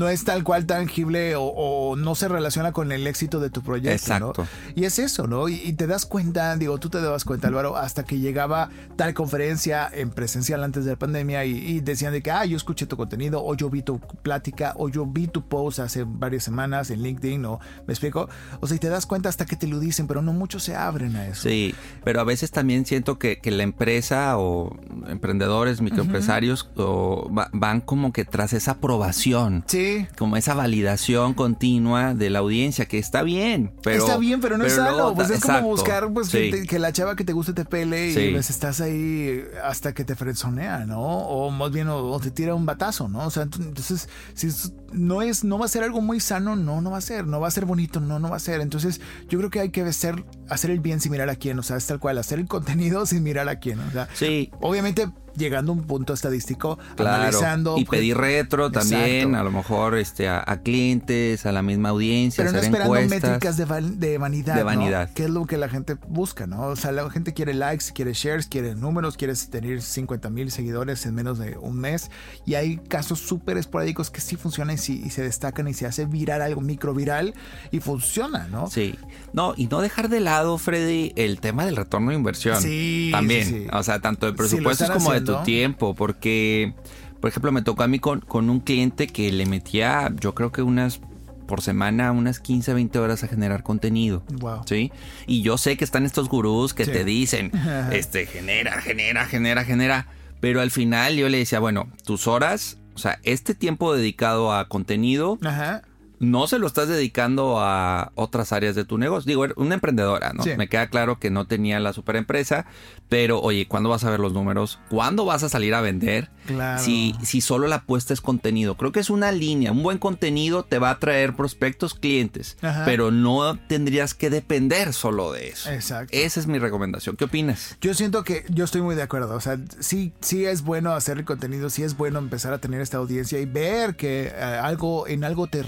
no es tal cual tangible o, o no se relaciona con el éxito de tu proyecto. Exacto. ¿no? Y es eso, ¿no? Y, y te das cuenta, digo, tú te dabas cuenta, Álvaro, hasta que llegaba tal conferencia en presencial antes de la pandemia y, y decían de que, ah, yo escuché tu contenido, o yo vi tu plática, o yo vi tu post hace varias semanas en LinkedIn, o me explico. O sea, y te das cuenta hasta que te lo dicen, pero no muchos se abren a eso. Sí, pero a veces también siento que, que la empresa o emprendedores, microempresarios o va- van como que tras esa aprobación. Sí. Como esa validación continua de la audiencia, que está bien, pero... Está bien, pero no es sano. luego- Pues es exacto, como buscar pues, sí. que, te- que la chava que te guste te pele y Sí. pues estás ahí hasta que te frenzonea, ¿no? O más bien, o, o te tira un batazo, ¿no? O sea, ent- entonces, si no es, no va a ser algo muy sano, no, no va a ser. No va a ser bonito, no, no va a ser. Entonces, yo creo que hay que ser, hacer el bien sin mirar a quién. O sea, es tal cual, hacer el contenido <laughs> sin mirar a quién. O sea, Sí, obviamente llegando a un punto estadístico, claro. analizando. y pedir retro también, Exacto. a lo mejor este, a, a clientes, a la misma audiencia, Pero no hacer esperando encuestas. métricas de, val- de vanidad. De ¿no? vanidad. Que es lo que la gente busca, ¿no? O sea, la gente quiere likes, quiere shares, quiere números, quiere tener 50 mil seguidores en menos de un mes. Y hay casos súper esporádicos que sí funcionan y, sí- y se destacan y se hace viral, algo micro viral y funciona, ¿no? Sí. No, y no dejar de lado, Freddy, el tema del retorno de inversión. Sí, También. sí, sí. O sea, tanto de presupuestos como de tiempo. Porque, por ejemplo, me tocó a mí con, con un cliente que le metía, yo creo que unas por semana, unas 15, 20 horas a generar contenido. Wow. ¿Sí? Y yo sé que están estos gurús que Sí. te dicen, <laughs> este, genera, genera, genera, genera. Pero al final yo le decía, bueno, tus horas, o sea, este tiempo dedicado a contenido, Ajá. No se lo estás dedicando a otras áreas de tu negocio. Digo, una emprendedora, ¿no? Sí. Me queda claro que no tenía la super empresa, pero oye, ¿cuándo vas a ver los números? ¿Cuándo vas a salir a vender? Claro. Si, si solo la apuesta es contenido. Creo que es una línea. Un buen contenido te va a traer prospectos, clientes, Ajá. pero no tendrías que depender solo de eso. Exacto. Esa es mi recomendación. ¿Qué opinas? Yo siento que yo estoy muy de acuerdo. O sea, sí, sí es bueno hacer el contenido, sí es bueno empezar a tener esta audiencia y ver que eh, algo en algo te,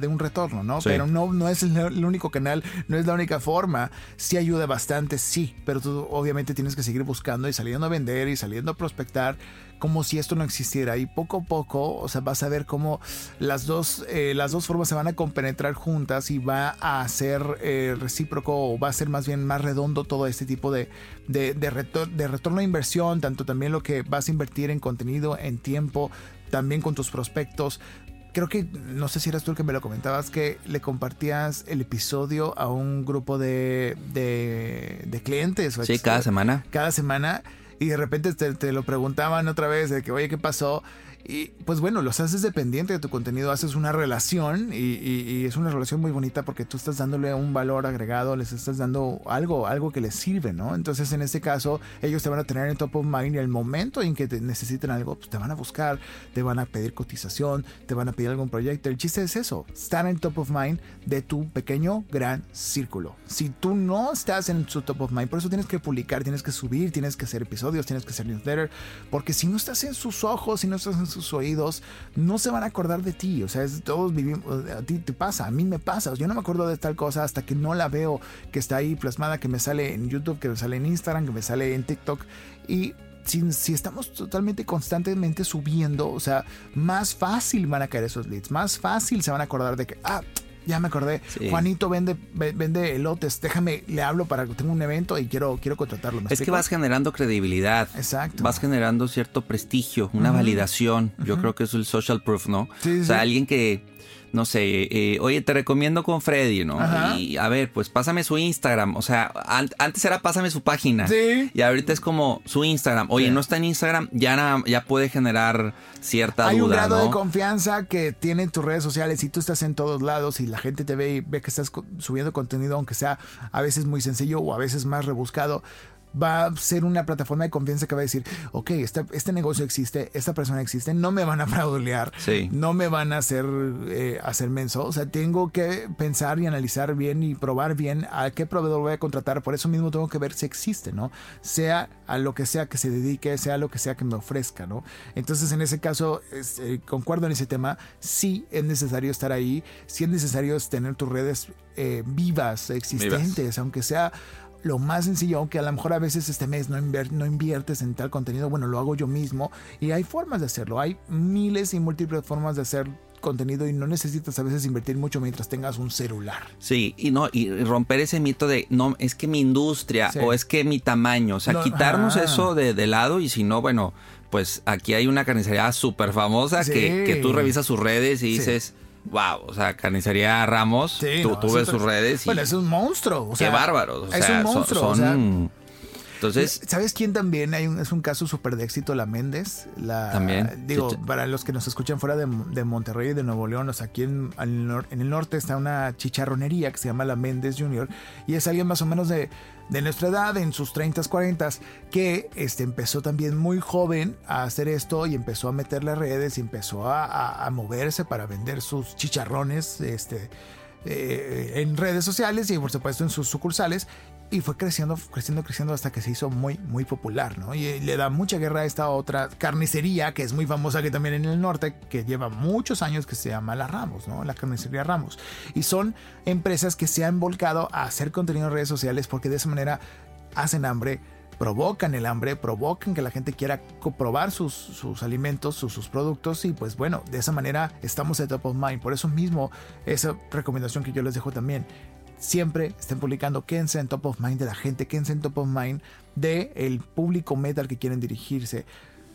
dé un retorno, ¿no? Sí. Pero no, no es el, el único canal, no es la única forma. Sí ayuda bastante, sí, pero tú obviamente tienes que seguir buscando y saliendo a vender y saliendo a prospectar como si esto no existiera y poco a poco, o sea, vas a ver cómo las dos, eh, las dos formas se van a compenetrar juntas y va a ser eh, recíproco o va a ser más bien más redondo todo este tipo de, de, de retor- de retorno de inversión, tanto también lo que vas a invertir en contenido, en tiempo, también con tus prospectos. Creo que, no sé si eras tú el que me lo comentabas, que le compartías el episodio a un grupo de, de, de clientes. Sí, cada semana. cada semana y de repente te, te lo preguntaban otra vez de que, oye, ¿qué pasó? Y pues bueno, los haces dependiente de tu contenido, haces una relación y, es una relación muy bonita porque tú estás dándole un valor agregado, les estás dando algo, algo que les sirve, ¿no? Entonces en este caso ellos te van a tener en top of mind y el momento en que te necesiten algo, pues te van a buscar, te van a pedir cotización, te van a pedir algún proyecto. El chiste es eso, estar en top of mind de tu pequeño, gran círculo. Si tú no estás en su top of mind, por eso tienes que publicar, tienes que subir, tienes que hacer episodios, tienes que hacer newsletter, porque si no estás en sus ojos, si no estás en sus oídos, no se van a acordar de ti. O sea, es- todos vivimos, a ti te pasa, a mí me pasa. Yo no me acuerdo de tal cosa hasta que no la veo que está ahí plasmada, que me sale en YouTube, que me sale en Instagram, que me sale en TikTok. Y si, estamos totalmente constantemente subiendo, o sea, más fácil van a caer esos leads, más fácil se van a acordar de que, ah, ya me acordé, Sí. Juanito vende, ve- vende elotes, déjame, le hablo para que tenga un evento y quiero, quiero contratarlo. ¿me Es que vas generando credibilidad. Exacto. Vas generando cierto prestigio, una validación. Yo creo que es el social proof, ¿no? Sí, sí, o sea, sí. alguien que no sé, eh, oye, te recomiendo con Freddy, ¿no? Ajá. Y a ver, pues pásame su Instagram. O sea, an- antes era pásame su página. Sí. Y ahorita es como su Instagram. Oye, Sí. no está en Instagram, ya, ya puede generar cierta Hay un duda, grado ¿no? de confianza que tienen tus redes sociales y tú estás en todos lados y la gente te ve y ve que estás subiendo contenido, aunque sea a veces muy sencillo o a veces más rebuscado. Va a ser una plataforma de confianza que va a decir, ok, este, este negocio existe, esta persona existe, no me van a fraudulear, Sí. no me van a hacer, eh, hacer menso. O sea, tengo que pensar y analizar bien y probar bien a qué proveedor voy a contratar. Por eso mismo tengo que ver si existe, ¿no? Sea a lo que sea que se dedique, sea lo que sea que me ofrezca, ¿no? Entonces, en ese caso, es, eh, concuerdo en ese tema. Sí es necesario estar ahí, sí es necesario tener tus redes eh, vivas, existentes, aunque sea lo más sencillo, aunque a lo mejor a veces este mes no, no inviertes en tal contenido, bueno, lo hago yo mismo y hay formas de hacerlo, hay miles y múltiples formas de hacer contenido y no necesitas a veces invertir mucho mientras tengas un celular. Sí, y no, y romper ese mito de no, es que mi industria Sí. o es que mi tamaño. O sea, No, quitarnos eso de, de lado y si no, bueno, pues aquí hay una carnicería súper famosa Sí. que, que tú revisas sus redes y Sí. dices, wow, o sea, carnicería Ramos, Sí, tú, no, tú es ves sus redes y Bueno, es un monstruo. O qué sea, bárbaros. O es sea, un son- monstruo. son- o sea, entonces, ¿Sabes quién también? Hay un, es un caso súper de éxito, la Méndez. La, También. Digo, Chicha- para los que nos escuchan fuera de, de Monterrey y de Nuevo León, o sea, aquí en, el norte está una chicharronería que se llama la Méndez Junior y es alguien más o menos de, de nuestra edad, en sus 30s, 40s, que este, empezó también muy joven a hacer esto y empezó a meterle redes y empezó a, a- a moverse para vender sus chicharrones este, eh, en redes sociales y por supuesto en sus sucursales y fue creciendo, creciendo, creciendo hasta que se hizo muy, muy popular, ¿no? Y eh, le da mucha guerra a esta otra carnicería que es muy famosa que también en el norte, que lleva muchos años que se llama La Ramos, ¿no? La carnicería Ramos. Y son empresas que se han volcado a hacer contenido en redes sociales porque de esa manera hacen hambre, provocan el hambre, provocan que la gente quiera probar sus, sus alimentos, sus, sus productos y pues bueno, de esa manera estamos en top of mind. Por eso mismo, esa recomendación que yo les dejo también, siempre estén publicando, quédense en top of mind de la gente, quédense en top of mind de el público meta al que quieren dirigirse.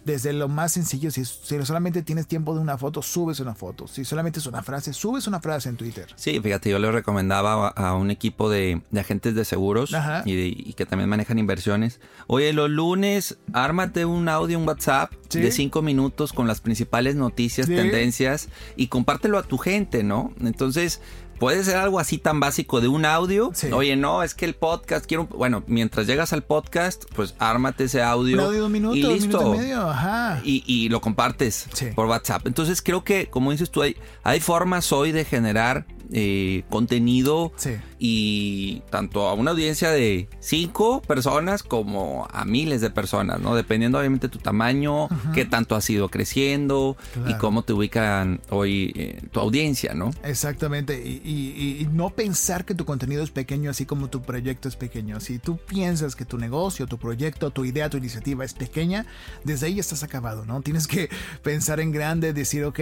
Desde lo más sencillo, si, si solamente tienes tiempo de una foto, subes una foto. Si solamente es una frase, subes una frase en Twitter. Sí, fíjate, yo le recomendaba a, a un equipo de, de agentes de seguros y, de- y que también manejan inversiones. Oye, los lunes, ármate un audio, un WhatsApp Sí. de cinco minutos con las principales noticias, Sí. tendencias y compártelo a tu gente, ¿no? Entonces, puede ser algo así tan básico de un audio. Sí. Oye, no, es que el podcast quiero. un- Bueno, mientras llegas al podcast, pues ármate ese audio. Un audio de un minuto, y un listo. minuto y medio, ajá. Y, y lo compartes Sí. por WhatsApp. Entonces creo que, como dices tú, hay, hay formas hoy de generar eh, contenido Sí. y tanto a una audiencia de cinco personas como a miles de personas, ¿no? Dependiendo obviamente tu tamaño, qué tanto has ido creciendo y Claro. cómo te ubican hoy eh, tu audiencia, ¿no? Exactamente, y, y- y no pensar que tu contenido es pequeño así como tu proyecto es pequeño. Si tú piensas que tu negocio, tu proyecto, tu idea, tu iniciativa es pequeña, desde ahí estás acabado, ¿no? Tienes que <laughs> pensar en grande, decir, ok,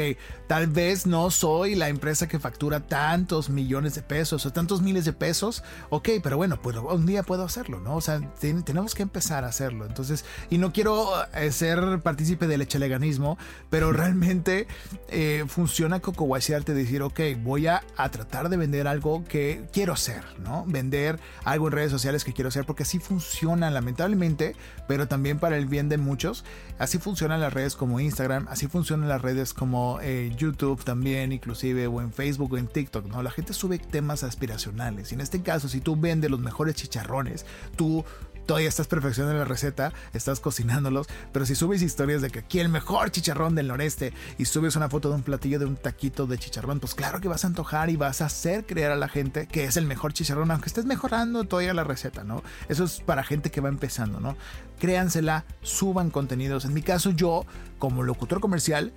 tal vez no soy la empresa que factura tantos millones de pesos o tantos miles de pesos, ok, pero bueno, pues un día puedo hacerlo, ¿no? O sea, ten- tenemos que empezar a hacerlo. Entonces, y no quiero eh, ser partícipe del echeleganismo, pero realmente eh, funciona como guachearte decir, ok, voy a, a tratar de vender algo que quiero hacer, ¿no? Vender algo en redes sociales que quiero hacer, porque así funciona lamentablemente, pero también para el bien de muchos. Así funcionan las redes como Instagram, así funcionan las redes como eh, YouTube también, inclusive, o en Facebook o en TikTok, ¿no? La gente sube temas aspiracionales. Y en este caso, si tú vendes los mejores chicharrones, tú todavía estás perfeccionando la receta, estás cocinándolos, pero si subes historias de que aquí el mejor chicharrón del noreste y subes una foto de un platillo de un taquito de chicharrón, pues claro que vas a antojar y vas a hacer creer a la gente que es el mejor chicharrón, aunque estés mejorando todavía la receta, ¿no? Eso es para gente que va empezando, ¿no? Créansela, suban contenidos. En mi caso, yo, como locutor comercial,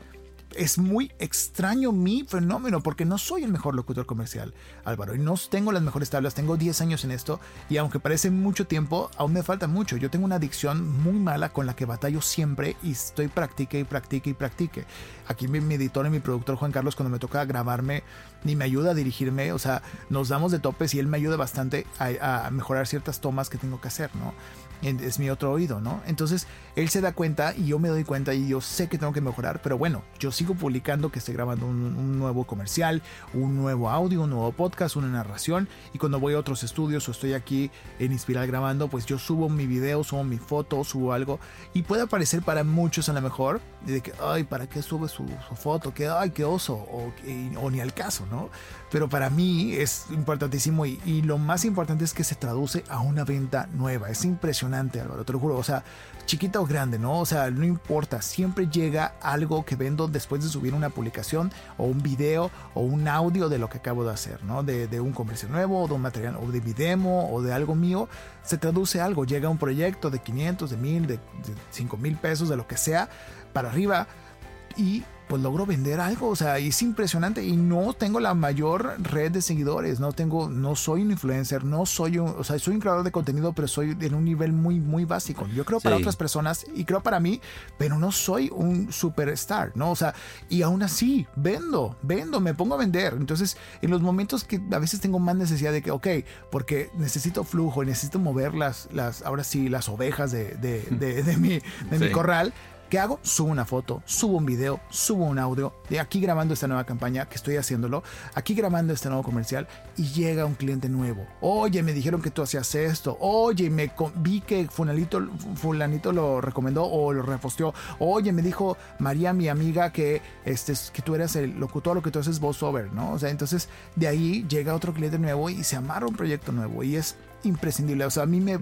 es muy extraño mi fenómeno porque no soy el mejor locutor comercial, Álvaro, y no tengo las mejores tablas, tengo 10 años en esto y aunque parece mucho tiempo, aún me falta mucho. Yo tengo una adicción muy mala con la que batallo siempre y estoy practique y practique y practique. Aquí mi, editor y mi productor Juan Carlos cuando me toca grabarme ni me ayuda a dirigirme, o sea, nos damos de topes y él me ayuda bastante a mejorar ciertas tomas que tengo que hacer, ¿no? Es mi otro oído, ¿no? Entonces él se da cuenta y yo me doy cuenta y yo sé que tengo que mejorar, pero bueno, yo sigo publicando que estoy grabando un, nuevo comercial, un nuevo audio, un nuevo podcast, una narración y cuando voy a otros estudios o estoy aquí en Inspiral grabando, pues yo subo mi video, subo mi foto, subo algo y puede parecer para muchos a lo mejor de que, ay, ¿para qué sube su, foto? Que, ay, qué oso o, o ni al caso, ¿no? Pero para mí es importantísimo y, lo más importante es que se traduce a una venta nueva. Es impresionante, Álvaro, te lo juro. O sea, chiquita o grande, ¿no? O sea, no importa. Siempre llega algo que vendo después de subir una publicación o un video o un audio de lo que acabo de hacer, ¿no? De, un comercio nuevo, de un material, o de mi demo, o de algo mío. Se traduce algo. Llega un proyecto de 500, de 1000, de, de 5 mil pesos, de lo que sea, para arriba. Y pues logro vender algo, o sea, es impresionante y no tengo la mayor red de seguidores, no tengo, no soy un influencer, no soy un, o sea, soy un creador de contenido, pero soy en un nivel muy, muy básico. Yo creo para otras personas y creo para mí, pero no soy un superstar, ¿no? O sea, y aún así, vendo, vendo, me pongo a vender. Entonces, en los momentos que a veces tengo más necesidad de que, ok, porque necesito flujo, necesito mover las, las ahora sí, las ovejas de, de, de, mi, de mi corral, ¿Qué hago? Subo una foto, subo un video, subo un audio de aquí grabando esta nueva campaña que estoy haciéndolo, aquí grabando este nuevo comercial y llega un cliente nuevo. Oye, me dijeron que tú hacías esto. Oye, me vi que fulanito, lo recomendó o lo reposteó. Oye, me dijo María, mi amiga, que, este, que tú eres el locutor, lo que tú haces voiceover, ¿no? O sea, entonces de ahí llega otro cliente nuevo y se amarra un proyecto nuevo y es imprescindible. O sea, a mí me,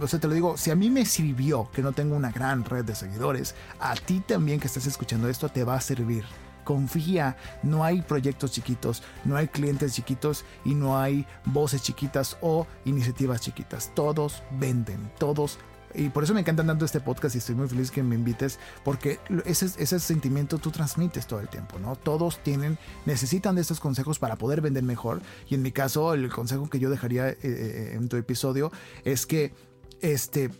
o sea, te lo digo, si a mí me sirvió que no tengo una gran red de seguidores, a ti también que estás escuchando esto te va a servir. Confía, no hay proyectos chiquitos, no hay clientes chiquitos y no hay voces chiquitas o iniciativas chiquitas. Todos venden, todos y por eso me encanta tanto este podcast y estoy muy feliz que me invites, porque ese, ese sentimiento tú transmites todo el tiempo, ¿no? Todos tienen, necesitan de estos consejos para poder vender mejor. Y en mi caso, el consejo que yo dejaría eh, eh, en tu episodio es que este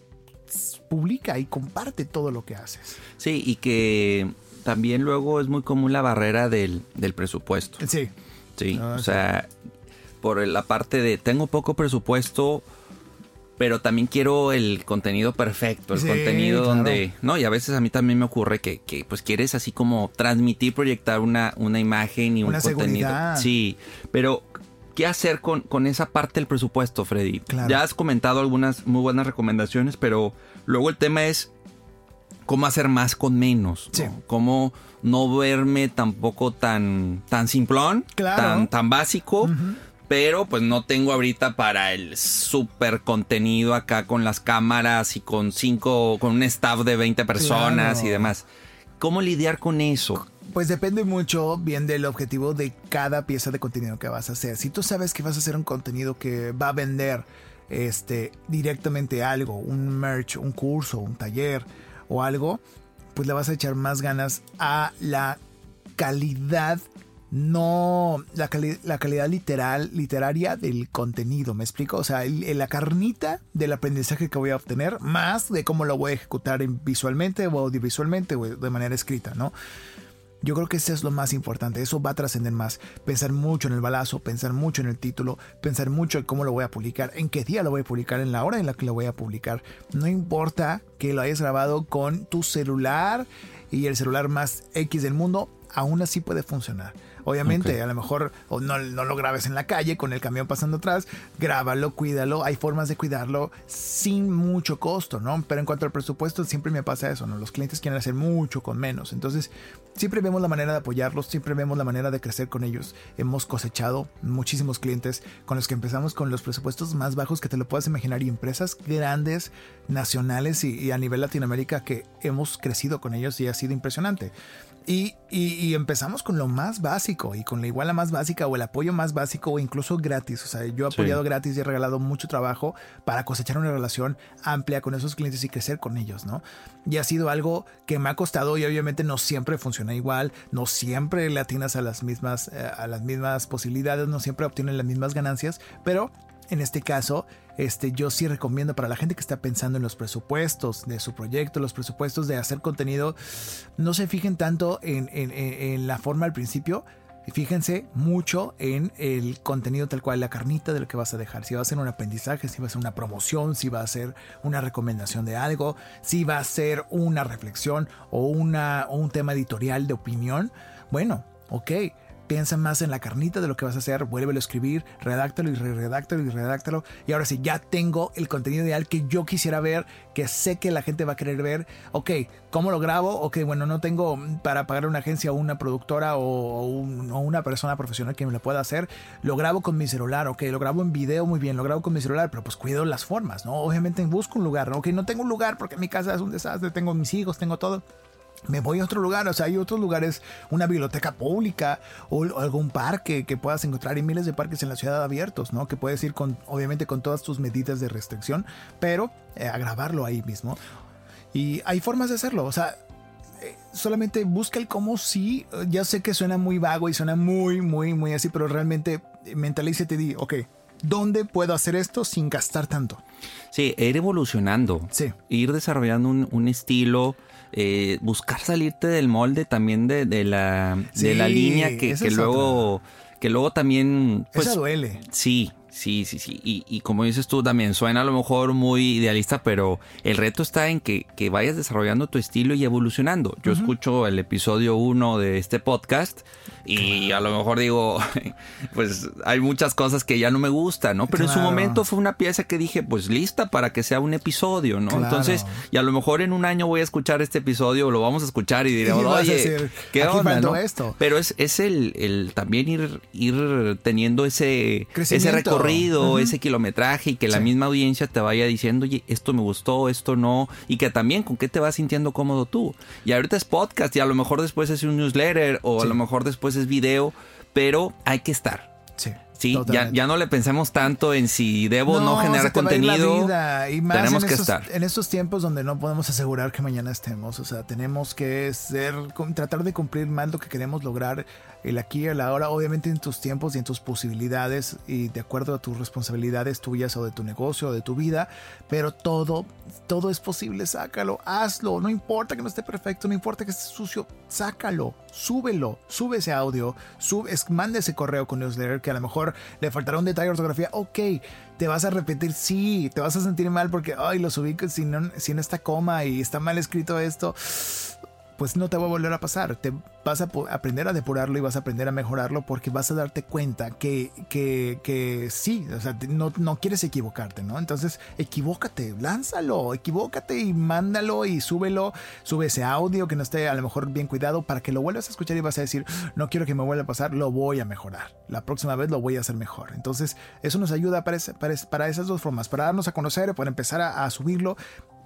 publica y comparte todo lo que haces. Sí, y que también luego es muy común la barrera del, presupuesto. Sí. Sí, o sea, por la parte de tengo poco presupuesto, pero también quiero el contenido perfecto, el contenido donde, no, y a veces a mí también me ocurre que, que pues quieres así como transmitir, proyectar una, una imagen y un contenido. Sí, pero ¿qué hacer con, con esa parte del presupuesto, Freddy? Ya has comentado algunas muy buenas recomendaciones, pero luego el tema es cómo hacer más con menos, cómo no verme tampoco tan, tan simplón, tan, tan básico pero pues no tengo ahorita para el super contenido acá con las cámaras y con cinco, con un staff de 20 personas y demás. ¿Cómo lidiar con eso? Pues depende mucho bien del objetivo de cada pieza de contenido que vas a hacer. Si tú sabes que vas a hacer un contenido que va a vender este, directamente algo, un merch, un curso, un taller o algo, pues le vas a echar más ganas a la calidad no la, la, calidad literal, literaria del contenido, ¿me explico? O sea, la carnita del aprendizaje que voy a obtener, más de cómo lo voy a ejecutar visualmente o audiovisualmente o de manera escrita, ¿no? Yo creo que eso es lo más importante, eso va a trascender más. Pensar mucho en el balazo, pensar mucho en el título, pensar mucho en cómo lo voy a publicar, en qué día lo voy a publicar, en la hora en la que lo voy a publicar. No importa que lo hayas grabado con tu celular y el celular más X del mundo, aún así puede funcionar. Obviamente, a lo mejor no, no, lo grabes en la calle con el camión pasando atrás, grábalo, cuídalo. Hay formas de cuidarlo sin mucho costo, ¿no? Pero en cuanto al presupuesto, siempre me pasa eso, ¿no? Los clientes quieren hacer mucho con menos. Entonces, siempre vemos la manera de apoyarlos, siempre vemos la manera de crecer con ellos. Hemos cosechado muchísimos clientes con los que empezamos con los presupuestos más bajos que te lo puedas imaginar y empresas grandes, nacionales y a nivel Latinoamérica que hemos crecido con ellos y ha sido impresionante. Y, empezamos con lo más básico y con la iguala más básica o el apoyo más básico o incluso gratis. O sea, yo he apoyado gratis y he regalado mucho trabajo para cosechar una relación amplia con esos clientes y crecer con ellos, ¿no? Y ha sido algo que me ha costado y obviamente no siempre funciona igual, no siempre le atinas a las mismas, eh, a las mismas posibilidades, no siempre obtienes las mismas ganancias, pero en este caso, este, yo sí recomiendo para la gente que está pensando en los presupuestos de su proyecto, los presupuestos de hacer contenido, no se fijen tanto en, la forma al principio, fíjense mucho en el contenido tal cual, la carnita de lo que vas a dejar. Si va a ser un aprendizaje, si va a ser una promoción, si va a ser una recomendación de algo, si va a ser una reflexión o, una, un tema editorial de opinión. Bueno, ok, piensa más en la carnita de lo que vas a hacer, vuélvelo a escribir, redáctalo y redáctalo y redáctalo. Y ahora sí, ya tengo el contenido ideal que yo quisiera ver, que sé que la gente va a querer ver. Ok, ¿cómo lo grabo? Ok, bueno, no tengo para pagar una agencia o una productora o, una persona profesional que me lo pueda hacer. Lo grabo con mi celular, ok, lo grabo en video muy bien, lo grabo con mi celular, pero pues cuido las formas, ¿no? Obviamente busco un lugar. Ok, no tengo un lugar porque mi casa es un desastre, tengo mis hijos, tengo todo me voy a otro lugar, o sea, hay otros lugares, una biblioteca pública o, algún parque que puedas encontrar, hay miles de parques en la ciudad abiertos, ¿no? Que puedes ir con, obviamente, con todas tus medidas de restricción, pero eh, a grabarlo ahí mismo. Y hay formas de hacerlo, o sea, eh, solamente busca el cómo sí, ya sé que suena muy vago y suena muy, muy, muy así, pero realmente mentalízate y di, ok, ¿dónde puedo hacer esto sin gastar tanto? Sí, ir evolucionando. Sí. Ir desarrollando un, un estilo eh, buscar salirte del molde también de, la, de la línea que, luego, que luego también... Pues, duele. Sí, Sí, sí, sí. Y, como dices tú también, suena a lo mejor muy idealista, pero el reto está en que, vayas desarrollando tu estilo y evolucionando. Yo escucho el episodio 1 de este podcast y a lo mejor digo, <laughs> pues hay muchas cosas que ya no me gustan, ¿no? Pero en su momento fue una pieza que dije, pues lista para que sea un episodio, ¿no? Entonces, y a lo mejor en un año voy a escuchar este episodio, lo vamos a escuchar y diré, <laughs> oye, ¿qué onda? ¿no? Esto. Pero es, es el, el también ir, ir teniendo ese, ese recorrido ese kilometraje y que la misma audiencia te vaya diciendo, oye, esto me gustó, esto no, y que también con qué te vas sintiendo cómodo tú. Y ahorita es podcast y a lo mejor después es un newsletter o a lo mejor después es video, pero hay que estar. Sí. Sí, ya, ya, no le pensemos tanto en si debo no, generar contenido. Y más tenemos que estar. En estos tiempos donde no podemos asegurar que mañana estemos. O sea, tenemos que ser, tratar de cumplir más lo que queremos lograr el aquí y el ahora, obviamente en tus tiempos y en tus posibilidades y de acuerdo a tus responsabilidades tuyas o de tu negocio o de tu vida, pero todo, todo es posible, sácalo, hazlo, no importa que no esté perfecto, no importa que esté sucio, sácalo, súbelo, sube ese audio, sube, mande ese correo con newsletter que a lo mejor le faltará un detalle de ortografía, ok, te vas a repetir, sí, te vas a sentir mal porque, ay, lo subí si no, si no está coma y está mal escrito esto pues no te va a volver a pasar. Te vas a aprender a depurarlo y vas a aprender a mejorarlo porque vas a darte cuenta que, que, sí, o sea, no, no, quieres equivocarte, ¿no? Entonces, equivócate, lánzalo, equivócate y mándalo y súbelo, sube ese audio que no esté a lo mejor bien cuidado para que lo vuelvas a escuchar y vas a decir, no quiero que me vuelva a pasar, lo voy a mejorar. La próxima vez lo voy a hacer mejor. Entonces, eso nos ayuda para, para, para esas dos formas, para darnos a conocer, para empezar a subirlo,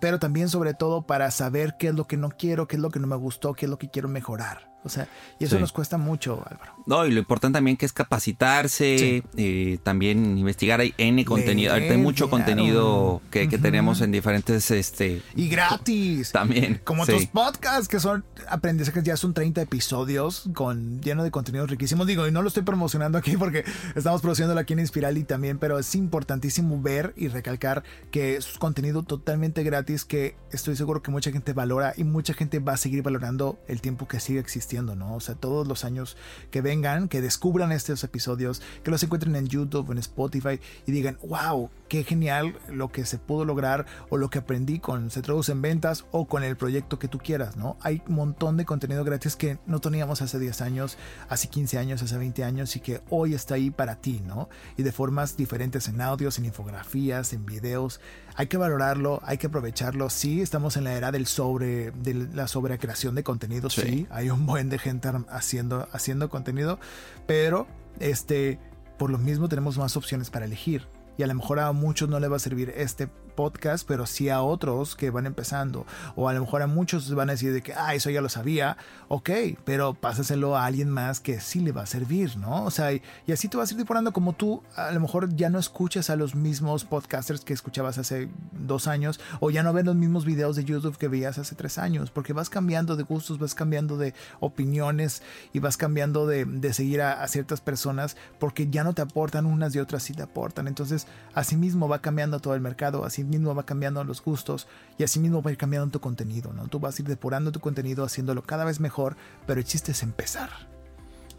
pero también sobre todo para saber qué es lo que no quiero, qué es lo que no me gustó, qué es lo que quiero mejorar. O sea, y eso nos cuesta mucho, Álvaro. No, y lo importante también que es capacitarse, eh, también investigar. Hay N contenido. Ahorita hay mucho contenido que, tenemos en diferentes. este Y gratis. También. Como tus podcasts, que son aprendizajes, ya son 30 episodios con lleno de contenidos riquísimos. Digo, y no lo estoy promocionando aquí porque estamos produciéndolo aquí en Inspirali también, pero es importantísimo ver y recalcar que es contenido totalmente gratis que estoy seguro que mucha gente valora y mucha gente va a seguir valorando el tiempo que sigue existiendo ¿no? O sea, todos los años que vengan, que descubran estos episodios, que los encuentren en YouTube, en Spotify y digan, wow, qué genial lo que se pudo lograr o lo que aprendí con Se Traduce en Ventas o con el proyecto que tú quieras, ¿no? Hay un montón de contenido gratis que no teníamos hace 10 años, hace 15 años, hace 20 años y que hoy está ahí para ti, ¿no? Y de formas diferentes en audios, en infografías, en videos. Hay que valorarlo, hay que aprovecharlo. Sí, estamos en la era del sobre, de la sobrecreación de contenido, sí. sí. Hay un buen de gente haciendo, haciendo contenido, pero este, por lo mismo tenemos más opciones para elegir y a lo mejor a muchos no le va a servir este podcast, pero sí a otros que van empezando. O a lo mejor a muchos van a decir de que, ah, eso ya lo sabía. Ok, pero pásaselo a alguien más que sí le va a servir, ¿no? O sea, y, así te vas a ir depurando como tú a lo mejor ya no escuchas a los mismos podcasters que escuchabas hace dos años o ya no ves los mismos videos de YouTube que veías hace tres años, porque vas cambiando de gustos, vas cambiando de opiniones y vas cambiando de, seguir a, a ciertas personas porque ya no te aportan unas y otras sí te aportan. Entonces, así mismo va cambiando todo el mercado, así mismo va cambiando los gustos y así mismo va a ir cambiando tu contenido, ¿no? Tú vas a ir depurando tu contenido, haciéndolo cada vez mejor, pero el chiste es empezar.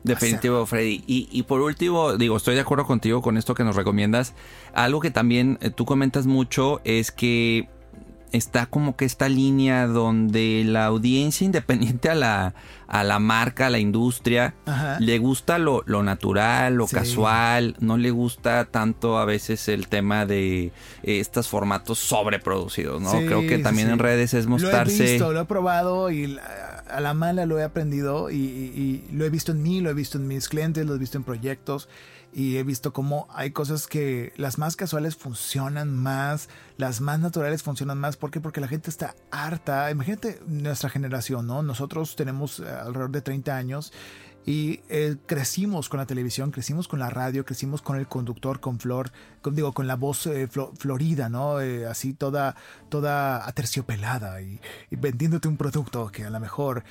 Definitivo, Freddy. Y, y, por último, digo, estoy de acuerdo contigo con esto que nos recomiendas. Algo que también eh, tú comentas mucho es que está como que esta línea donde la audiencia <laughs> independiente a la, a la marca, a la industria, le gusta lo, natural, lo casual, no le gusta tanto a veces el tema de eh, estos formatos sobreproducidos, ¿no? Creo que también en redes es mostrarse... Lo he visto, lo he probado y a la mala lo he aprendido y lo he visto en mí, lo he visto en mis clientes, lo he visto en proyectos y he visto cómo hay cosas que las más casuales funcionan más, las más naturales funcionan más. ¿Por qué? Porque la gente está harta. Imagínate nuestra generación, ¿no? Nosotros tenemos eh, alrededor de 30 años y eh, crecimos con la televisión, crecimos con la radio, crecimos con el conductor, con Flor, con, digo, con la voz eh, florida, ¿no? Eh, así toda, toda aterciopelada y, vendiéndote un producto que a lo mejor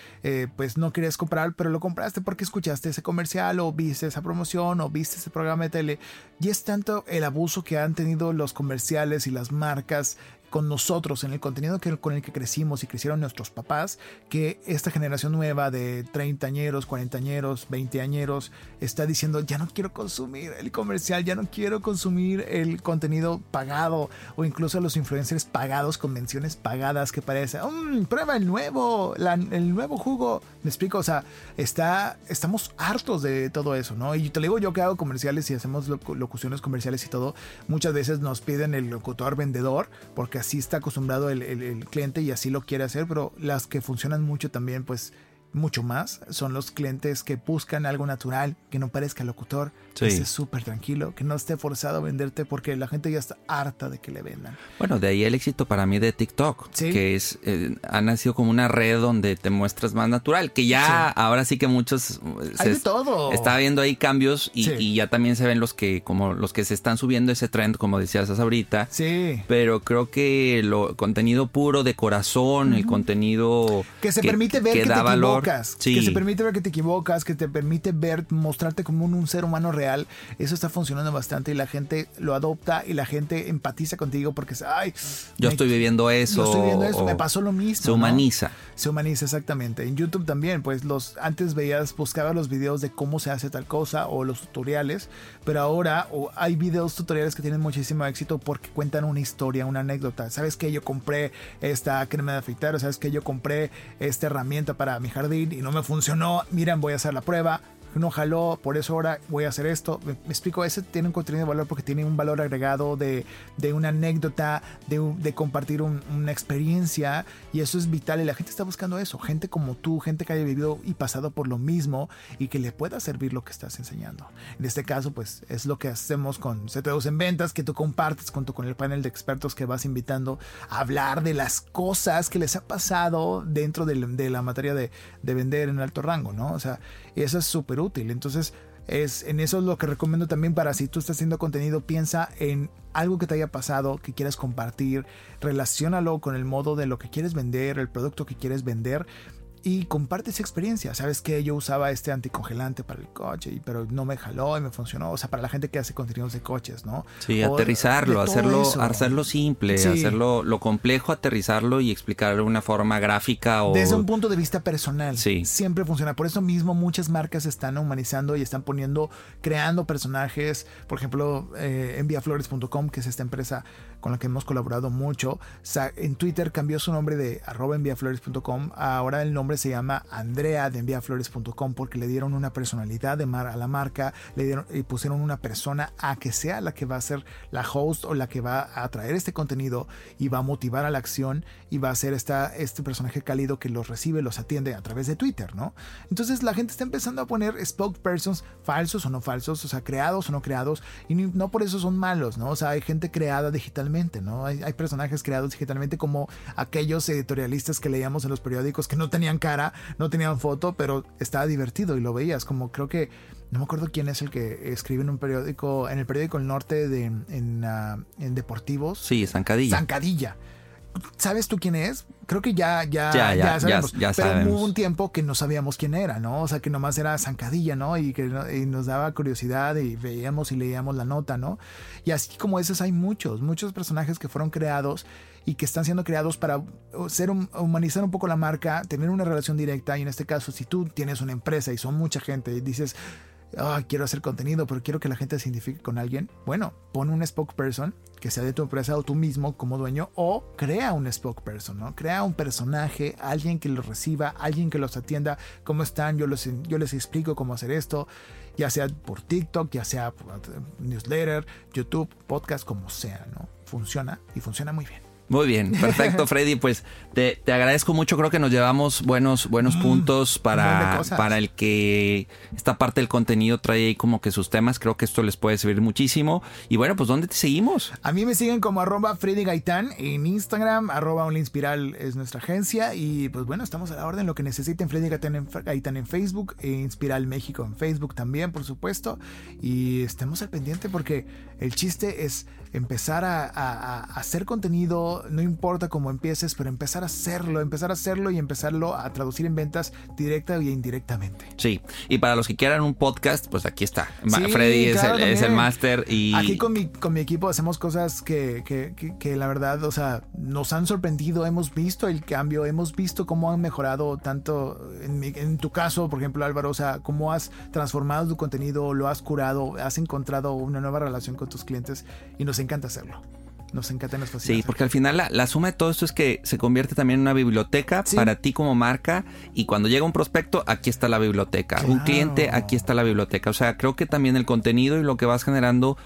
pues no querías comprar, pero lo compraste porque escuchaste ese comercial o viste esa promoción o viste ese programa de tele. Y es tanto el abuso que han tenido los comerciales y las marcas con nosotros, en el contenido que, con el que crecimos y crecieron nuestros papás, que esta generación nueva de 30 añeros, 40 añeros, 20 añeros, está diciendo, ya no quiero consumir el comercial, ya no quiero consumir el contenido pagado o incluso los influencers pagados con menciones pagadas que parece, mmm, prueba el nuevo, el nuevo jugo. Me explico, o sea, está, estamos hartos de todo eso, ¿no? Y te digo yo que hago comerciales y hacemos locuciones comerciales y todo, muchas veces nos piden el locutor vendedor porque así está acostumbrado el, el, cliente y así lo quiere hacer, pero las que funcionan mucho también, pues mucho más, son los clientes que buscan algo natural, que no parezca locutor, que esté súper tranquilo, que no esté forzado a venderte porque la gente ya está harta de que le vendan. Bueno, de ahí el éxito para mí de TikTok, que es eh, ha nacido como una red donde te muestras más natural, que ya ahora sí que muchos eh, Hay de todo. está viendo ahí cambios y, ya también se ven los que como los que se están subiendo ese trend, como decías ahorita. Sí. Pero creo que lo contenido puro de corazón, el contenido que se permite ver que, te equivocas, que se permite ver que te equivocas, que te permite ver mostrarte como un ser humano real eso está funcionando bastante y la gente lo adopta y la gente empatiza contigo porque es, ay, yo estoy viviendo eso. Yo estoy viviendo eso, me pasó lo mismo. Se humaniza. Se humaniza exactamente. En YouTube también, pues los antes veías, buscabas los videos de cómo se hace tal cosa o los tutoriales, pero ahora hay videos tutoriales que tienen muchísimo éxito porque cuentan una historia, una anécdota. ¿Sabes que yo compré esta crema de afeitar? ¿O sabes que yo compré esta herramienta para mi jardín y no me funcionó? Miren, voy a hacer la prueba no jaló, por eso ahora voy a hacer esto. Me, explico, ese tiene un contenido de valor porque tiene un valor agregado de, de una anécdota, de, de compartir una experiencia y eso es vital y la gente está buscando eso, gente como tú, gente que haya vivido y pasado por lo mismo y que le pueda servir lo que estás enseñando. En este caso, pues es lo que hacemos con CTOs en ventas, que tú compartes junto con el panel de expertos que vas invitando a hablar de las cosas que les ha pasado dentro de, de la materia de, de vender en alto rango, ¿no? O sea, eso es súper útil. Entonces, es, en eso es lo que recomiendo también para si tú estás haciendo contenido, piensa en algo que te haya pasado, que quieras compartir, relacionalo con el modo de lo que quieres vender, el producto que quieres vender y comparte esa experiencia. Sabes que yo usaba este anticongelante para el coche, pero no me jaló y me funcionó. O sea, para la gente que hace contenidos de coches, ¿no? Sí, aterrizarlo, hacerlo, hacerlo simple, hacerlo lo complejo, aterrizarlo y explicarlo de una forma gráfica o. Desde un punto de vista personal. Sí. Siempre funciona. Por eso mismo muchas marcas están humanizando y están poniendo, creando personajes. Por ejemplo, eh, enviaflores.com, que es esta empresa con la que hemos colaborado mucho. En Twitter cambió su nombre de arroba enviaflores.com. Ahora el nombre se llama Andrea de enviaflores.com porque le dieron una personalidad de mar a la marca, le dieron y pusieron una persona a que sea la que va a ser la host o la que va a traer este contenido y va a motivar a la acción y va a ser este personaje cálido que los recibe, los atiende a través de Twitter, ¿no? Entonces la gente está empezando a poner spokespersons falsos o no falsos, o sea, creados o no creados y no por eso son malos, ¿no? O sea, hay gente creada digitalmente, ¿no? Hay, hay personajes creados digitalmente como aquellos editorialistas que leíamos en los periódicos que no tenían cara, no tenían foto, pero estaba divertido y lo veías. Como creo que, no me acuerdo quién es el que escribe en un periódico, en el periódico El Norte de, en, ah, en Deportivos. Sí, Zancadilla. Zancadilla ¿sabes tú quién es? Creo que ya, ya, Ya, ya, ya sabemos. ya- ya Pero sabemos. hubo un tiempo que no sabíamos quién era, ¿no? O sea, que nomás era zancadilla, ¿no? Y que y nos daba curiosidad y veíamos y leíamos la nota, ¿no? Y así como esos hay muchos, muchos personajes que fueron creados y que están siendo creados para ser hum- humanizar un poco la marca, tener una relación directa. Y en este caso, si tú tienes una empresa y son mucha gente y dices, "Ah, quiero hacer contenido, pero quiero que la gente se identifique con alguien, bueno, pon un spokesperson que sea de tu empresa o tú mismo como dueño o crea un spokesperson, ¿no? Crea un personaje, alguien que los reciba, alguien que los atienda, cómo están, yo, los, yo les explico cómo hacer esto, ya sea por TikTok, ya sea por newsletter, YouTube, podcast, como sea, ¿no? Funciona y funciona muy bien. Muy bien, perfecto, <laughs> Freddy. Pues te, te agradezco mucho. Creo que nos llevamos buenos, buenos puntos buen de para, para el que esta parte del contenido trae ahí como que sus temas. Creo que esto les puede servir muchísimo. Y bueno, pues ¿dónde te seguimos? A mí me siguen como arroba Freddy Gaitán en Instagram, arroba Onlinspiral es nuestra agencia y pues bueno, estamos a la orden, lo que necesiten Freddy Gaitán en, Gaitán en Facebook, e Inspiral México en Facebook también, por supuesto, y estemos al pendiente porque el chiste es empezar a, a- a hacer contenido, no importa cómo empieces, pero empezar a hacerlo, empezar a hacerlo y empezarlo a traducir en ventas directa y indirectamente. Sí, y para los que quieran un podcast, pues aquí está. Sí, Freddy es, claro, el, es el máster y... Aquí con mi, con mi equipo hacemos cosas que, que- que- que la verdad, o sea, nos han sorprendido, hemos visto el cambio, hemos visto cómo han mejorado tanto, en, mi- en tu caso, por ejemplo, Álvaro, o sea, cómo has transformado tu contenido, lo has curado, has encontrado una nueva relación con tus clientes y nos encanta hacerlo. Nos encanta, nos fascina. Sí, porque al final la, la suma de todo esto es que se convierte también en una biblioteca Sí. para ti como marca y cuando llega un prospecto, aquí está la biblioteca. Un cliente, aquí está la biblioteca. O sea, creo que también el contenido y lo que vas generando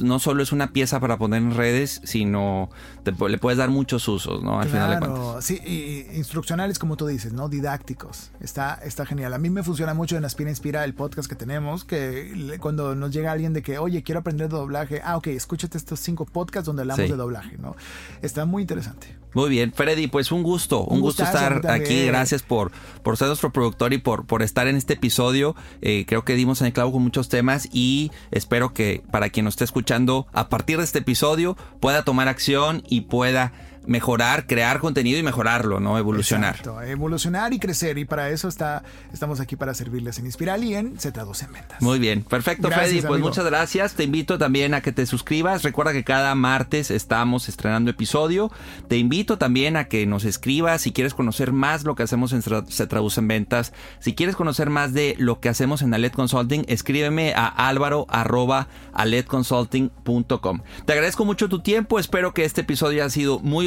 no solo es una pieza para poner en redes, sino te le puedes dar muchos usos, ¿no? Al final de cuentas. Sí, y, instruccionales como tú dices, ¿no? Didácticos. Está, está genial. A mí me funciona mucho en Aspira Inspira, el podcast que tenemos, que cuando nos llega alguien de que, oye, quiero aprender de doblaje, ah, ok, escúchate estos cinco podcasts donde hablamos Sí. de doblaje, ¿no? Está muy interesante. Muy bien, Freddy, pues un gusto, un, Un gusto estar aquí. Gracias por, por ser nuestro productor y por, por estar en este episodio. Eh, creo que dimos en el clavo con muchos temas y espero que para quien nos esté escuchando a partir de este episodio pueda tomar acción y pueda mejorar, crear contenido y mejorarlo, ¿no? Evolucionar. Exacto, evolucionar y crecer. Y para eso está, estamos aquí para servirles en Inspiral y en Se Traduce en Ventas. Muy bien, perfecto Gracias, Freddy, pues muchas gracias. Te invito también a que te suscribas. Recuerda que cada martes estamos estrenando episodio. Te invito también a que nos escribas si quieres conocer más lo que hacemos en Se Traduce en Ventas. Si quieres conocer más de lo que hacemos en Alet Consulting, escríbeme a álvaro arroba aletconsulting.com. Te agradezco mucho tu tiempo, espero que este episodio haya sido muy